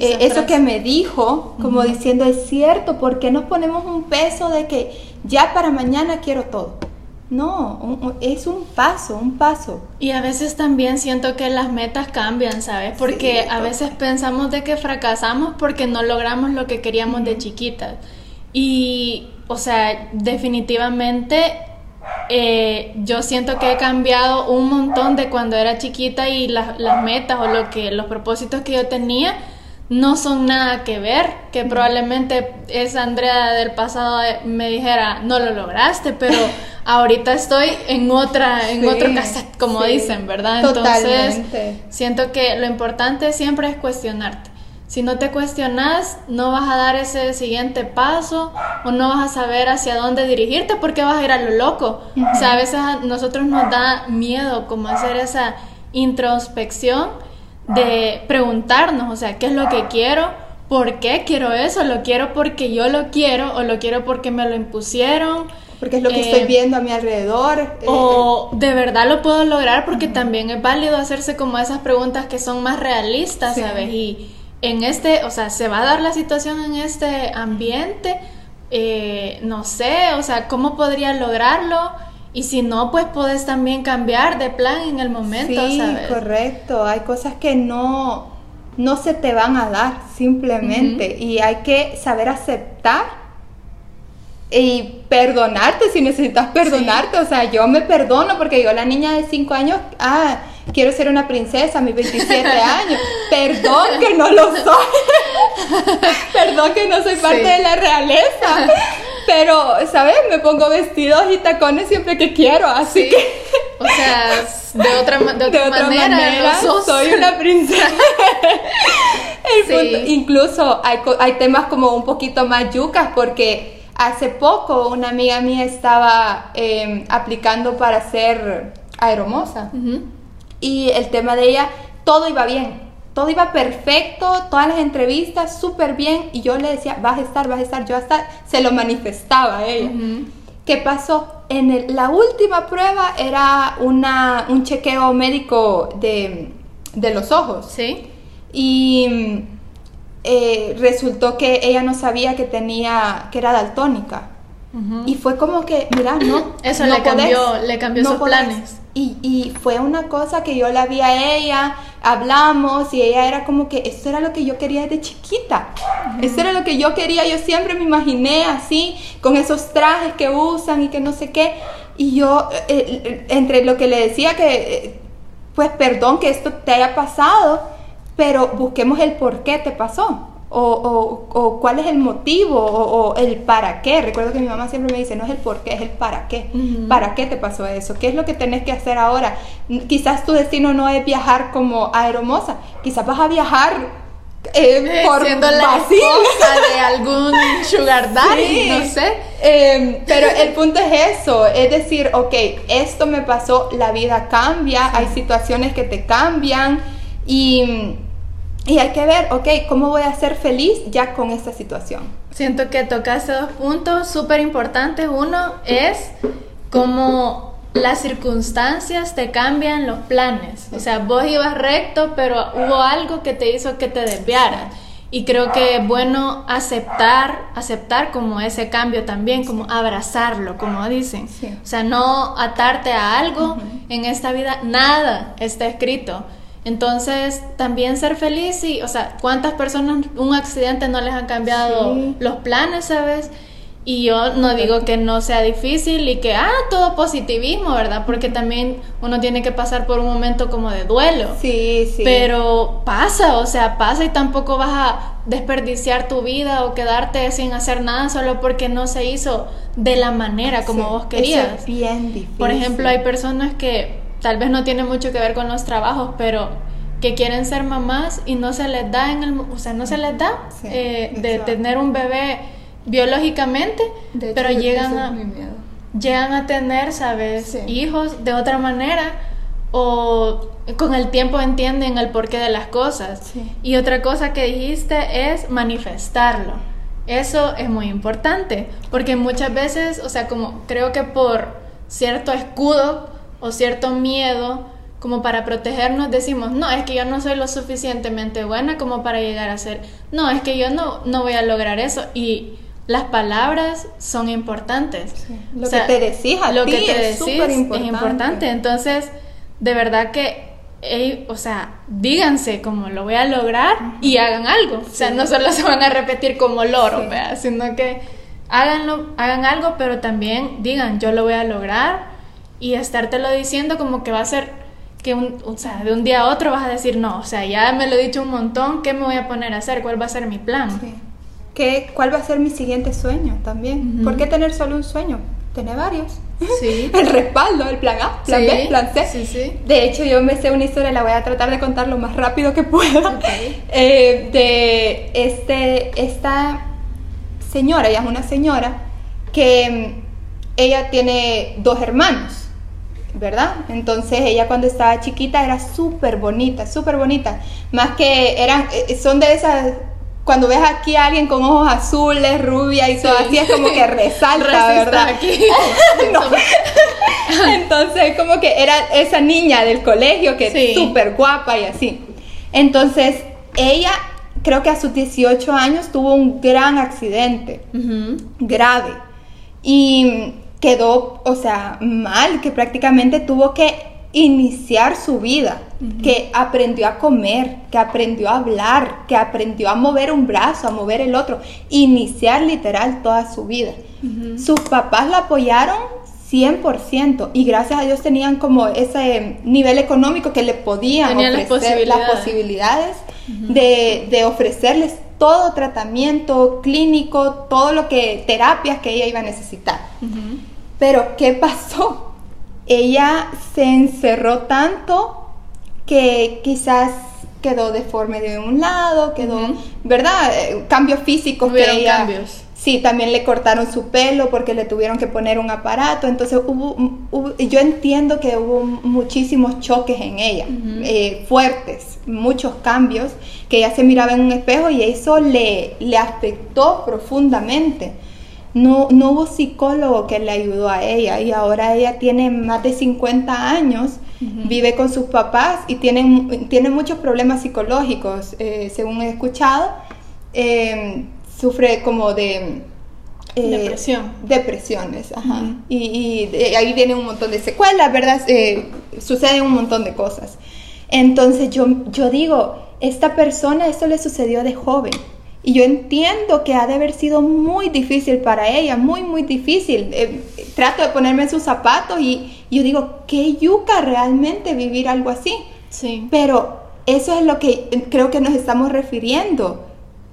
Eh, eso que me dijo, como diciendo, es cierto, ¿por qué nos ponemos un peso de que ya para mañana quiero todo? No, es un paso, un paso. Y a veces también siento que las metas cambian, ¿sabes? Porque a veces pensamos de que fracasamos porque no logramos lo que queríamos de chiquitas. Y, o sea, definitivamente eh, yo siento que he cambiado un montón de cuando era chiquita y las, las metas o lo que, los propósitos que yo tenía no son nada que ver, que probablemente esa Andrea del pasado me dijera, no lo lograste, pero ahorita estoy en otra, en otro cassette, como dicen, ¿verdad? Entonces, siento que lo importante siempre es cuestionarte. Si no te cuestionas, no vas a dar ese siguiente paso o no vas a saber hacia dónde dirigirte porque vas a ir a lo loco. O sea, a veces a nosotros nos da miedo como hacer esa introspección de preguntarnos, o sea, ¿qué es lo que quiero? ¿Por qué quiero eso? ¿Lo quiero porque yo lo quiero o lo quiero porque me lo impusieron? Porque es lo que estoy eh, viendo a mi alrededor. O de verdad lo puedo lograr porque también es válido hacerse como esas preguntas que son más realistas, ¿sabes? Y en este, o sea, se va a dar la situación en este ambiente, eh, no sé, o sea, ¿cómo podría lograrlo? Y si no, pues puedes también cambiar de plan en el momento, sí, correcto. Hay cosas que no, no se te van a dar simplemente y hay que saber aceptar y perdonarte si necesitas perdonarte. O sea, yo me perdono porque yo la niña de 5 años, ah, quiero ser una princesa a mis 27 años. Perdón que no lo soy. Perdón que no soy parte de la realeza. Pero, ¿sabes? Me pongo vestidos y tacones siempre que quiero, así que... O sea, de otra, de otra, manera, soy una princesa. incluso hay, hay temas como un poquito más yucas porque hace poco una amiga mía estaba em, aplicando para ser aeromosa y el tema de ella, todo iba bien todo iba perfecto, todas las entrevistas súper bien y yo le decía, vas a estar, vas a estar, yo hasta se lo manifestaba a ella. ¿Qué pasó? En la última prueba era una, un chequeo médico de, de los ojos. Sí. Y eh, resultó que ella no sabía que tenía, que era daltónica. Y fue como que, mira, no. Eso le, cambió, le cambió sus planes. Y, y, fue una cosa que yo la vi a ella, hablamos y ella era como que eso era lo que yo quería desde chiquita. Eso era lo que yo quería, yo siempre me imaginé así, con esos trajes que usan y que no sé qué. Y yo, eh, eh, entre lo que le decía que, eh, pues perdón que esto te haya pasado, pero busquemos el por qué te pasó o, o, cuál es el motivo o, el para qué. Recuerdo que mi mamá siempre me dice, no es el por qué, es el para qué. ¿Para qué te pasó eso? ¿Qué es lo que tenés que hacer ahora? Quizás tu destino no es viajar como aeromosa, quizás vas a viajar eh, por Siendo la de algún sugar daddy, no sé. Em, pero el punto es eso, es decir, ok, esto me pasó, la vida cambia, hay situaciones que te cambian y y hay que ver, ok, ¿cómo voy a ser feliz ya con esta situación? Siento que tocaste dos puntos súper importantes. Uno es cómo las circunstancias te cambian los planes. O sea, vos ibas recto, pero hubo algo que te hizo que te desviaras. Y creo que es bueno aceptar, aceptar como ese cambio también, como abrazarlo, como dicen. O sea, no atarte a algo en esta vida, nada está escrito. Entonces, también ser feliz y, o sea, ¿cuántas personas un accidente no les han cambiado los planes, sabes? Y yo no digo que no sea difícil y que, ah, todo positivismo, ¿verdad? Porque también uno tiene que pasar por un momento como de duelo. Sí, sí. Pero pasa, o sea, pasa y tampoco vas a desperdiciar tu vida o quedarte sin hacer nada solo porque no se hizo de la manera como vos querías. es bien difícil. Por ejemplo, hay personas que tal vez no tiene mucho que ver con los trabajos, pero que quieren ser mamás y no se les da en el, o sea, no se les da eh, de tener un bebé biológicamente, De hecho, pero llegan a, llegan a tener, ¿sabes? Sí. Hijos de otra manera o con el tiempo entienden el porqué de las cosas. Sí. Y otra cosa que dijiste es manifestarlo. Eso es muy importante, porque muchas veces, o sea, como creo que por cierto escudo o cierto miedo, como para protegernos, decimos, no, es que yo no soy lo suficientemente buena como para llegar a ser, no, es que yo no, no voy a lograr eso. Y las palabras son importantes. Sí. Lo que te decís a lo ti que te es decís súper es importante. importante. Entonces, de verdad que, ey, o sea, díganse como lo voy a lograr y hagan algo. O sea, no solo se van a repetir como loro, Sí. sino que háganlo, hagan algo, pero también digan, yo lo voy a lograr y estártelo diciendo como que va a ser que un, o sea, de un día a otro vas a decir, no, o sea, ya me lo he dicho un montón, ¿qué me voy a poner a hacer? ¿Cuál va a ser mi plan? Sí. ¿Qué, ¿Cuál va a ser mi siguiente sueño también? ¿Por qué tener solo un sueño? Tener varios. Sí. El respaldo, el plan A, plan Sí, B, plan C. sí, sí. De hecho, yo me sé una historia, la voy a tratar de contar lo más rápido que pueda. Eh, de este, esta señora, ella es una señora, que mm, ella tiene dos hermanos, ¿verdad? Entonces ella cuando estaba chiquita era súper bonita, súper bonita. Más que eran, eh, son de esas, cuando ves aquí a alguien con ojos azules, rubia y todo Sí. así, es como que resalta, ¿verdad? aquí. No. Entonces, como que era esa niña del colegio que Sí. es súper guapa y así. Entonces, ella, creo que a sus 18 años tuvo un gran accidente, grave. Y quedó, o sea, mal, que prácticamente tuvo que iniciar su vida, que aprendió a comer, que aprendió a hablar, que aprendió a mover un brazo, a mover el otro, iniciar literal toda su vida. Sus papás la apoyaron 100% y gracias a Dios tenían como ese nivel económico que le podían Tenían las ofrecer las posibilidades. de, de ofrecerles todo tratamiento clínico, todo lo que terapias que ella iba a necesitar. Pero ¿qué pasó? Ella se encerró tanto que quizás quedó deforme de un lado, quedó. ¿verdad? Eh, Cambios físicos que ella... cambios. Sí, también le cortaron su pelo porque le tuvieron que poner un aparato. Entonces hubo, hubo- yo entiendo que hubo muchísimos choques en ella, eh, fuertes, muchos cambios, que ella se miraba en un espejo y eso le, le afectó profundamente. No, no hubo psicólogo que le ayudó a ella y ahora ella tiene más de 50 años, vive con sus papás y tiene, tiene muchos problemas psicológicos, eh, según he escuchado. Eh, sufre como de... eh, Depresión. Depresiones, ajá. Y, y ahí viene un montón de secuelas, ¿verdad? Eh, suceden un montón de cosas. Entonces yo, yo digo, esta persona, esto le sucedió de joven. Y yo entiendo que ha de haber sido muy difícil para ella, muy, muy difícil. Eh, trato de ponerme en sus zapatos y yo digo, qué yuca realmente vivir algo así. Sí. Pero eso es lo que creo que nos estamos refiriendo.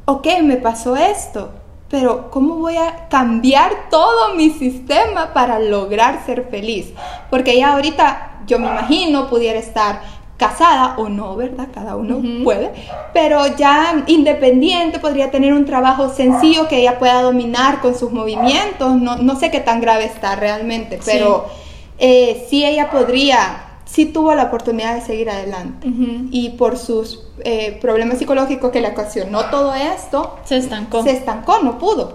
Ok, me pasó esto, pero ¿cómo voy a cambiar todo mi sistema para lograr ser feliz? Porque ella ahorita, yo me imagino, pudiera estar casada o no, ¿verdad? Cada uno puede, pero ya independiente, podría tener un trabajo sencillo que ella pueda dominar con sus movimientos. No, no sé qué tan grave está realmente, Sí. pero eh, sí ella podría, sí tuvo la oportunidad de seguir adelante. Y por sus eh, problemas psicológicos que le ocasionó todo esto, Se estancó. se estancó, no pudo.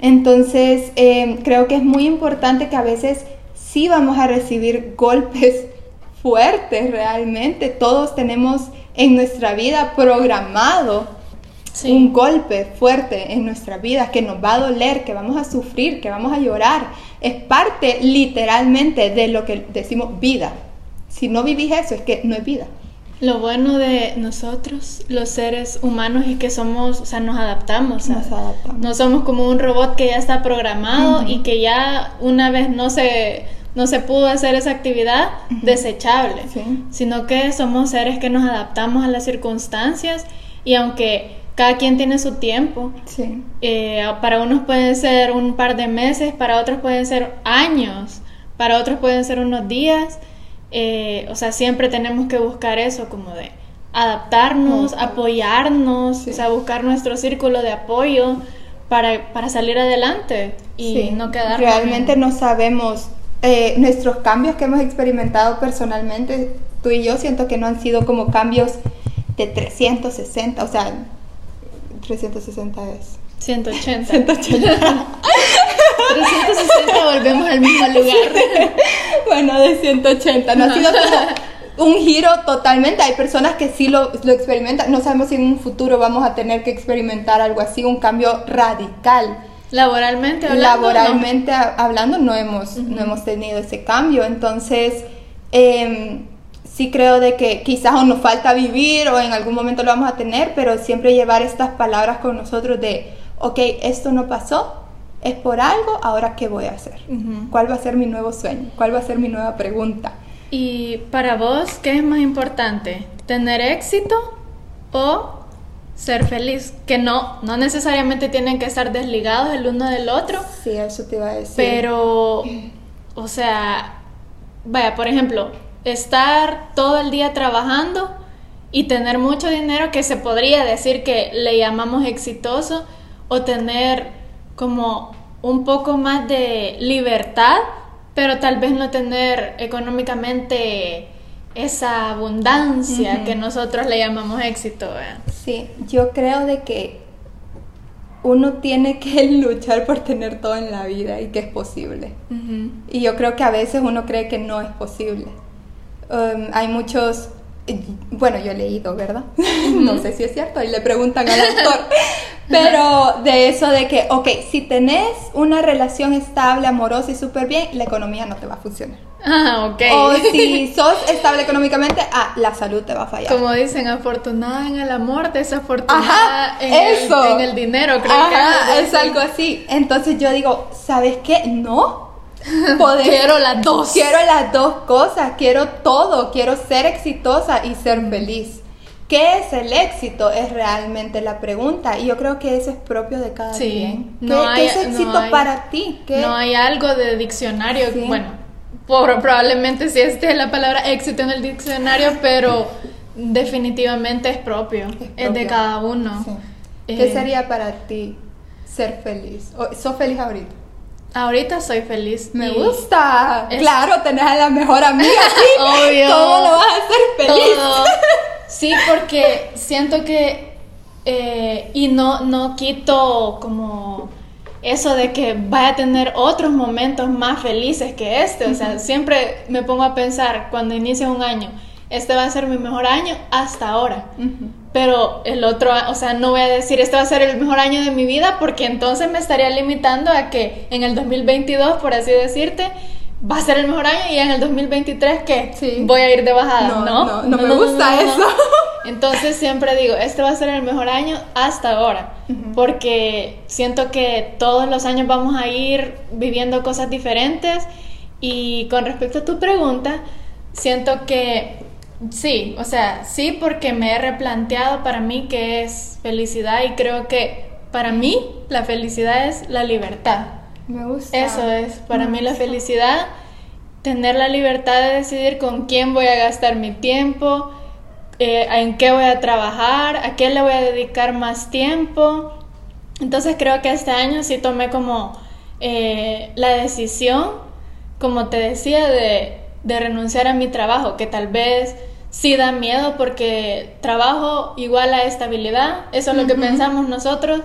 Entonces, eh, creo que es muy importante que a veces sí vamos a recibir golpes fuertes realmente. Todos tenemos en nuestra vida programado Sí. un golpe fuerte en nuestra vida que nos va a doler, que vamos a sufrir, que vamos a llorar. Es parte literalmente de lo que decimos vida. Si no vivís eso, es que no es vida. Lo bueno de nosotros, los seres humanos, es que somos, o sea, nos adaptamos. Nos adaptamos. No somos como un robot que ya está programado y que ya una vez no se, no se pudo hacer esa actividad, desechable. Sí. Sino que somos seres que nos adaptamos a las circunstancias y aunque cada quien tiene su tiempo, Sí. eh, para unos pueden ser un par de meses, para otros pueden ser años, para otros pueden ser unos días. eh, o sea, siempre tenemos que buscar eso como de adaptarnos, apoyarnos, Sí. o sea, buscar nuestro círculo de apoyo para, para salir adelante y no quedar Realmente no sabemos eh, nuestros cambios que hemos experimentado personalmente, tú y yo siento que no han sido como cambios de 360, o sea, 360 es. 180. 180. 360 volvemos al mismo lugar. bueno, de 180. No ha sido como un giro totalmente. Hay personas que sí lo, lo experimentan. No sabemos si en un futuro vamos a tener que experimentar algo así, un cambio radical. Laboralmente hablando. Laboralmente a- hablando no hemos, no hemos tenido ese cambio. Entonces, em, sí creo de que quizás o nos falta vivir o en algún momento lo vamos a tener, pero siempre llevar estas palabras con nosotros de, ok, esto no pasó, es por algo, ahora qué voy a hacer. ¿Cuál va a ser mi nuevo sueño? ¿Cuál va a ser mi nueva pregunta? Y para vos, ¿qué es más importante? ¿Tener éxito o ser feliz? Que no, no necesariamente tienen que estar desligados el uno del otro, Sí, eso te iba a decir. pero, o sea, vaya, por ejemplo, estar todo el día trabajando y tener mucho dinero que se podría decir que le llamamos exitoso o tener como un poco más de libertad, pero tal vez no tener económicamente esa abundancia que nosotros le llamamos éxito. ¿verdad? Sí, yo creo de que uno tiene que luchar por tener todo en la vida y que es posible. Y yo creo que a veces uno cree que no es posible. Um, hay muchos, bueno, yo he leído, ¿verdad? no sé si es cierto, y le preguntan al autor, pero de eso de que, ok, si tenés una relación estable, amorosa y súper bien, la economía no te va a funcionar. Ah, ok. O si sos estable económicamente, ah, la salud te va a fallar. Como dicen, afortunada en el amor, desafortunada Ajá, en, eso. El, en el dinero, creo Ajá, que es algo así. Entonces yo digo, ¿sabes qué? No. Podés- Quiero las dos. Quiero las dos cosas, quiero todo, quiero ser exitosa y ser feliz. ¿Qué es el éxito? Es realmente la pregunta y yo creo que eso es propio de cada Sí, quien. ¿Qué, no qué hay- es no éxito hay- para ti? ¿Qué? No hay algo de diccionario, Sí. bueno, por- probablemente sí esté la palabra éxito en el diccionario, pero definitivamente es propio, es, de propio. cada uno. Sí. Eh, ¿Qué sería para ti ser feliz? ¿Sos feliz ahorita? Ahorita soy feliz. Me gusta. es- Claro, tenés a la mejor amiga aquí. Obvio. ¿Cómo lo vas a hacer feliz? todo. Sí, porque siento que eh, y no no quito como eso de que vaya a tener otros momentos más felices que este, o sea, siempre me pongo a pensar cuando inicia un año, este va a ser mi mejor año hasta ahora. Pero el otro, o sea, no voy a decir este va a ser el mejor año de mi vida porque entonces me estaría limitando a que en el 2022, por así decirte, va a ser el mejor año y en el 2023 que Sí. voy a ir de bajada. No, No, no, no me gusta eso. Entonces siempre digo, este va a ser el mejor año hasta ahora, Ujú. porque siento que todos los años vamos a ir viviendo cosas diferentes y con respecto a tu pregunta, siento que sí, o sea, sí porque me he replanteado para mí qué es felicidad y creo que para mí la felicidad es la libertad. Me gusta. Eso es, para Me mí la felicidad, tener la libertad de decidir con quién voy a gastar mi tiempo, eh, en qué voy a trabajar, a qué le voy a dedicar más tiempo. Entonces creo que este año sí tomé como eh, la decisión, como te decía, de, de renunciar a mi trabajo, que tal vez sí da miedo porque trabajo igual a estabilidad, eso es lo que pensamos nosotros,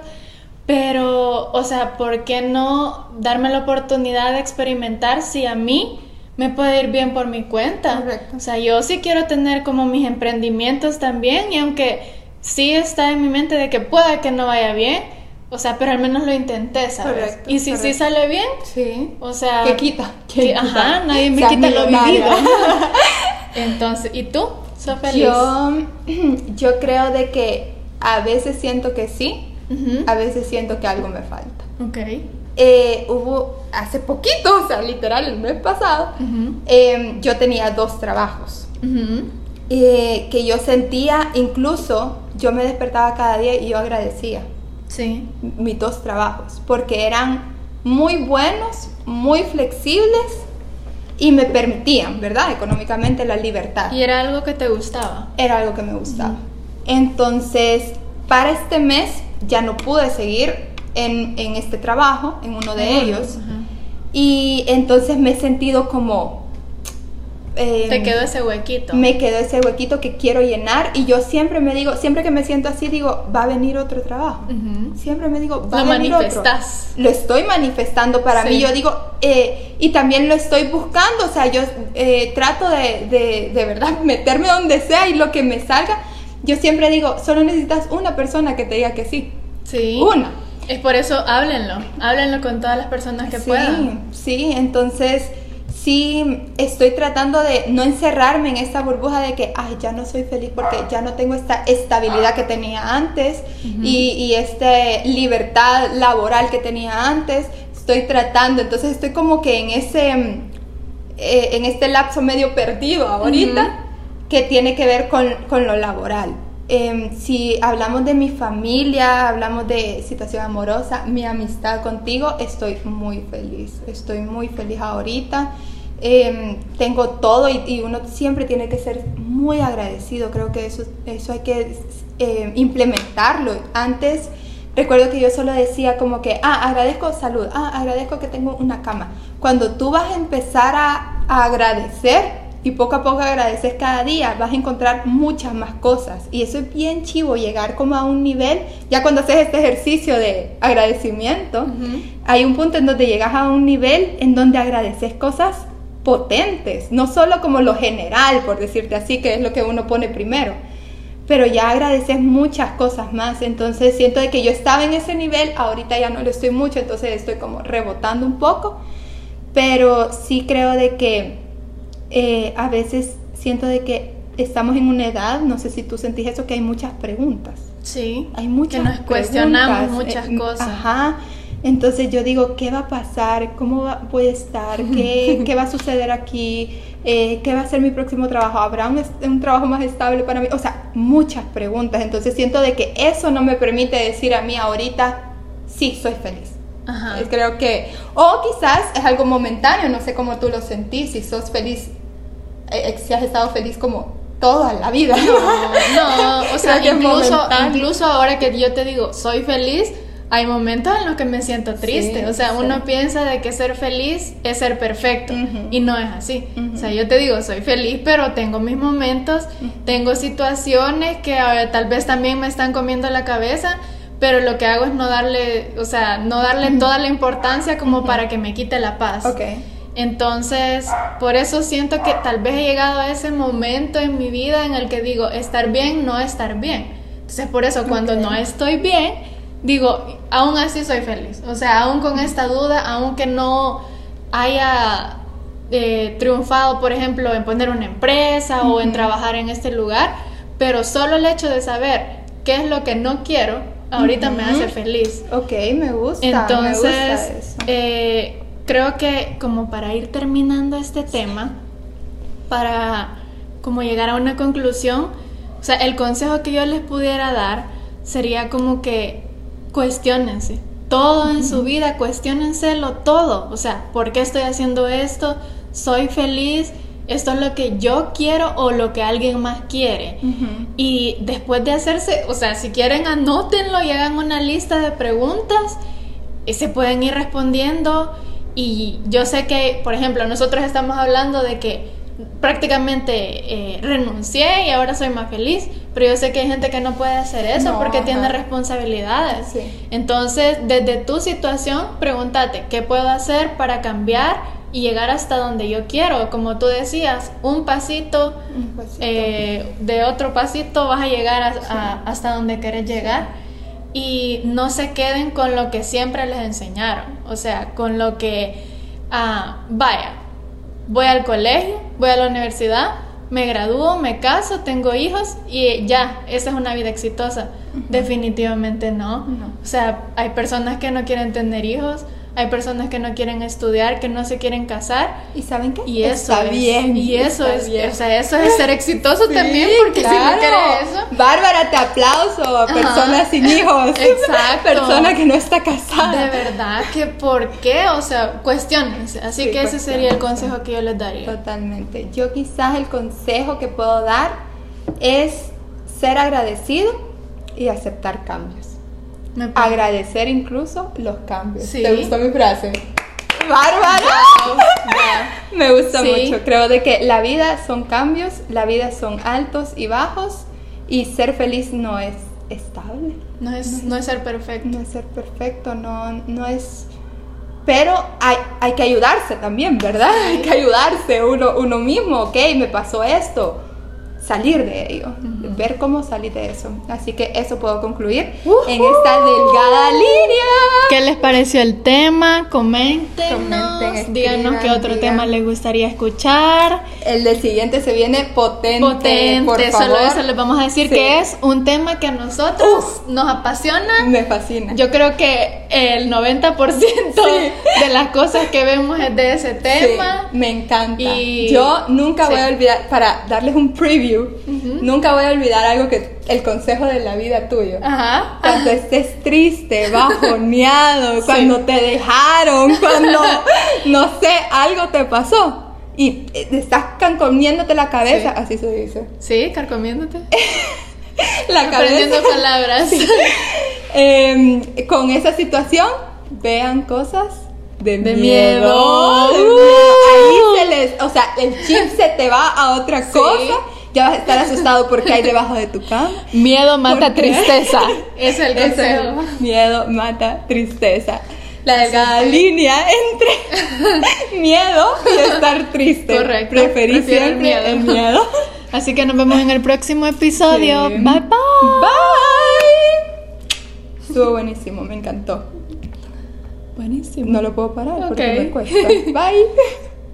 pero, o sea, ¿por qué no darme la oportunidad de experimentar si a mí me puede ir bien por mi cuenta? Correcto. O sea, yo sí quiero tener como mis emprendimientos también y aunque sí está en mi mente de que pueda que no vaya bien, o sea, pero al menos lo intenté, ¿sabes? Correcto, y si sí correcto. sale bien, Sí. o sea... ¿Qué quita? ¿Qué que- quita? Ajá, nadie me Seas quita lo vivido. Entonces, ¿y tú? ¿Sos feliz? Yo, yo creo de que a veces siento que sí, Ujú. a veces siento que algo me falta. Ok. Eh, hubo hace poquito, o sea, literal, el mes pasado, Ujú. eh, yo tenía dos trabajos. Ujú. eh, que yo sentía, incluso yo me despertaba cada día y yo agradecía Sí. mis dos trabajos, porque eran muy buenos, muy flexibles y me permitían, ¿verdad? Económicamente la libertad. ¿Y era algo que te gustaba? Era algo que me gustaba. Entonces, para este mes ya no pude seguir en, en este trabajo, en uno de ellos. Y entonces me he sentido como Te em, quedó ese huequito. Me quedó ese huequito que quiero llenar y yo siempre me digo, siempre que me siento así, digo, va a venir otro trabajo. Siempre me digo, va a venir manifestas. otro. Lo estoy manifestando para mí. Yo digo, eh, y también lo estoy buscando, o sea, yo eh, trato de, de, de verdad meterme donde sea y lo que me salga. Yo siempre digo, solo necesitas una persona que te diga que sí. Sí. Una. Es por eso háblenlo, háblenlo con todas las personas que puedan. Sí, entonces sí estoy tratando de no encerrarme en esta burbuja de que, ay, ya no soy feliz porque ya no tengo esta estabilidad que tenía antes y, y esta libertad laboral que tenía antes. Estoy tratando, entonces estoy como que en ese, eh, en este lapso medio perdido ahorita que tiene que ver con, con lo laboral. Em, si hablamos de mi familia, hablamos de situación amorosa, mi amistad contigo, estoy muy feliz, estoy muy feliz ahorita. Em, tengo todo y, uno siempre tiene que ser muy agradecido, creo que eso, eso hay que em, implementarlo. Antes recuerdo que yo solo decía como que, ah, agradezco salud, ah, agradezco que tengo una cama. Cuando tú vas a empezar a agradecer, y poco a poco agradeces cada día, vas a encontrar muchas más cosas. Y eso es bien chivo, llegar como a un nivel, ya cuando haces este ejercicio de agradecimiento, hay un punto en donde llegas a un nivel en donde agradeces cosas potentes, no solo como lo general, por decirte así, que es lo que uno pone primero, pero ya agradeces muchas cosas más. Entonces siento de que yo estaba en ese nivel, ahorita ya no lo estoy mucho, entonces estoy como rebotando un poco, pero sí creo de que eh, a veces siento de que estamos en una edad, no sé si tú sentís eso, que hay muchas preguntas. Sí. Hay muchas que nos cuestionamos muchas eh, cosas. Ajá. Entonces yo digo, ¿qué va a pasar? ¿Cómo va, puede estar? ¿Qué, ¿Qué, va a suceder aquí? Eh, ¿Qué va a ser mi próximo trabajo? ¿Habrá un, un, trabajo más estable para mí? O sea, muchas preguntas. Entonces siento de que eso no me permite decir a mí ahorita, sí, soy feliz. Ajá. Creo que, o quizás es algo momentáneo, no sé cómo tú lo sentís, si sos feliz eh, si has estado feliz como toda la vida. No, o sea, incluso, incluso ahora que yo te digo, soy feliz, hay momentos en los que me siento triste. o sea, uno piensa de que ser feliz es ser perfecto y no es así. O sea, yo te digo, soy feliz, pero tengo mis momentos, tengo situaciones que tal vez también me están comiendo la cabeza, pero lo que hago es no darle, o sea, no darle toda la importancia como para que me quite la paz. Okay. Entonces, por eso siento que tal vez he llegado a ese momento en mi vida en el que digo, estar bien, no estar bien. Entonces, por eso cuando no estoy bien, digo, aún así soy feliz. O sea, aún con esta duda, aunque no haya eh, triunfado, por ejemplo, en poner una empresa o en trabajar en este lugar, pero solo el hecho de saber qué es lo que no quiero, ahorita me hace feliz. Ok, me gusta. Entonces, me gusta eso. Eh, creo que como para ir terminando este tema, para como llegar a una conclusión, o sea, el consejo que yo les pudiera dar sería como que cuestionense todo en su vida, cuestionenselo todo, o sea, ¿por qué estoy haciendo esto? ¿Soy feliz? ¿Esto es lo que yo quiero o lo que alguien más quiere? Y después de hacerse, o sea, si quieren anótenlo y hagan una lista de preguntas y se pueden ir respondiendo y yo sé que, por ejemplo, nosotros estamos hablando de que prácticamente eh, renuncié y ahora soy más feliz, pero yo sé que hay gente que no puede hacer eso porque tiene responsabilidades. Entonces, desde tu situación, pregúntate, ¿qué puedo hacer para cambiar y llegar hasta donde yo quiero? Como tú decías, un pasito, eh, de otro pasito vas a llegar hasta donde quieres llegar y no se queden con lo que siempre les enseñaron, o sea, con lo que, ah, vaya, voy al colegio, voy a la universidad, me gradúo, me caso, tengo hijos y ya, esa es una vida exitosa. Definitivamente no. O sea, hay personas que no quieren tener hijos, hay personas que no quieren estudiar, que no se quieren casar. ¿Y saben qué? Y eso está bien. Y eso es, o sea, eso es ser exitoso también, porque si no quieres eso. Bárbara, te aplauso a personas sin hijos. Exacto. Persona que no está casada. De verdad, que por qué, o sea, cuestiones. Así que ese sería el consejo que yo les daría. Totalmente. Yo quizás el consejo que puedo dar es ser agradecido y aceptar cambios Me agradecer incluso los cambios. Sí. ¿Te gustó mi frase? ¡Bárbara! Me gusta Sí. mucho. Creo de que la vida son cambios, la vida son altos y bajos y ser feliz no es estable, No es, no es ser perfecto. no es ser perfecto, no, no es... Pero hay, hay que ayudarse también, ¿verdad? Hay que ayudarse uno, uno mismo, ok, me pasó esto. Salir de ello, ver cómo salir de eso. Así que eso puedo concluir en esta delgada línea. ¿Qué les pareció el tema? Coméntenos, Comenten, díganos qué otro digan. tema les gustaría escuchar. El del siguiente se viene potente. Potente, por solo favor. eso les vamos a decir Sí. que es un tema que a nosotros nos apasiona. Me fascina. Yo creo que el 90% Sí. de las cosas que vemos es de ese Sí, tema. me encanta. Y- Yo nunca sí. voy a olvidar, para darles un preview, nunca voy a olvidar algo que, el consejo de la vida tuyo. Ajá. Cuando estés triste, bajoneado, cuando te dejaron, cuando, no sé, algo te pasó y eh, estás cancomiéndote la cabeza, Sí. así se dice. Sí, carcomiéndote. La Aprendiendo cabeza. palabras. Em, con esa situación, vean cosas de, De miedo. miedo. Miedo. Ahí se les, o sea, el chip se te va a otra Sí. cosa. Ya vas a estar asustado porque hay debajo de tu cama. Miedo mata tristeza. Es el Es consejo. el miedo mata tristeza. La delgada línea entre miedo y estar triste. Correcto. Preferí Prefiero el siempre miedo. el miedo. Así que nos vemos en el próximo episodio. Sí. Bye bye. Bye. Estuvo buenísimo, me encantó. Buenísimo. No lo puedo parar porque Ok. me cuesta. Bye.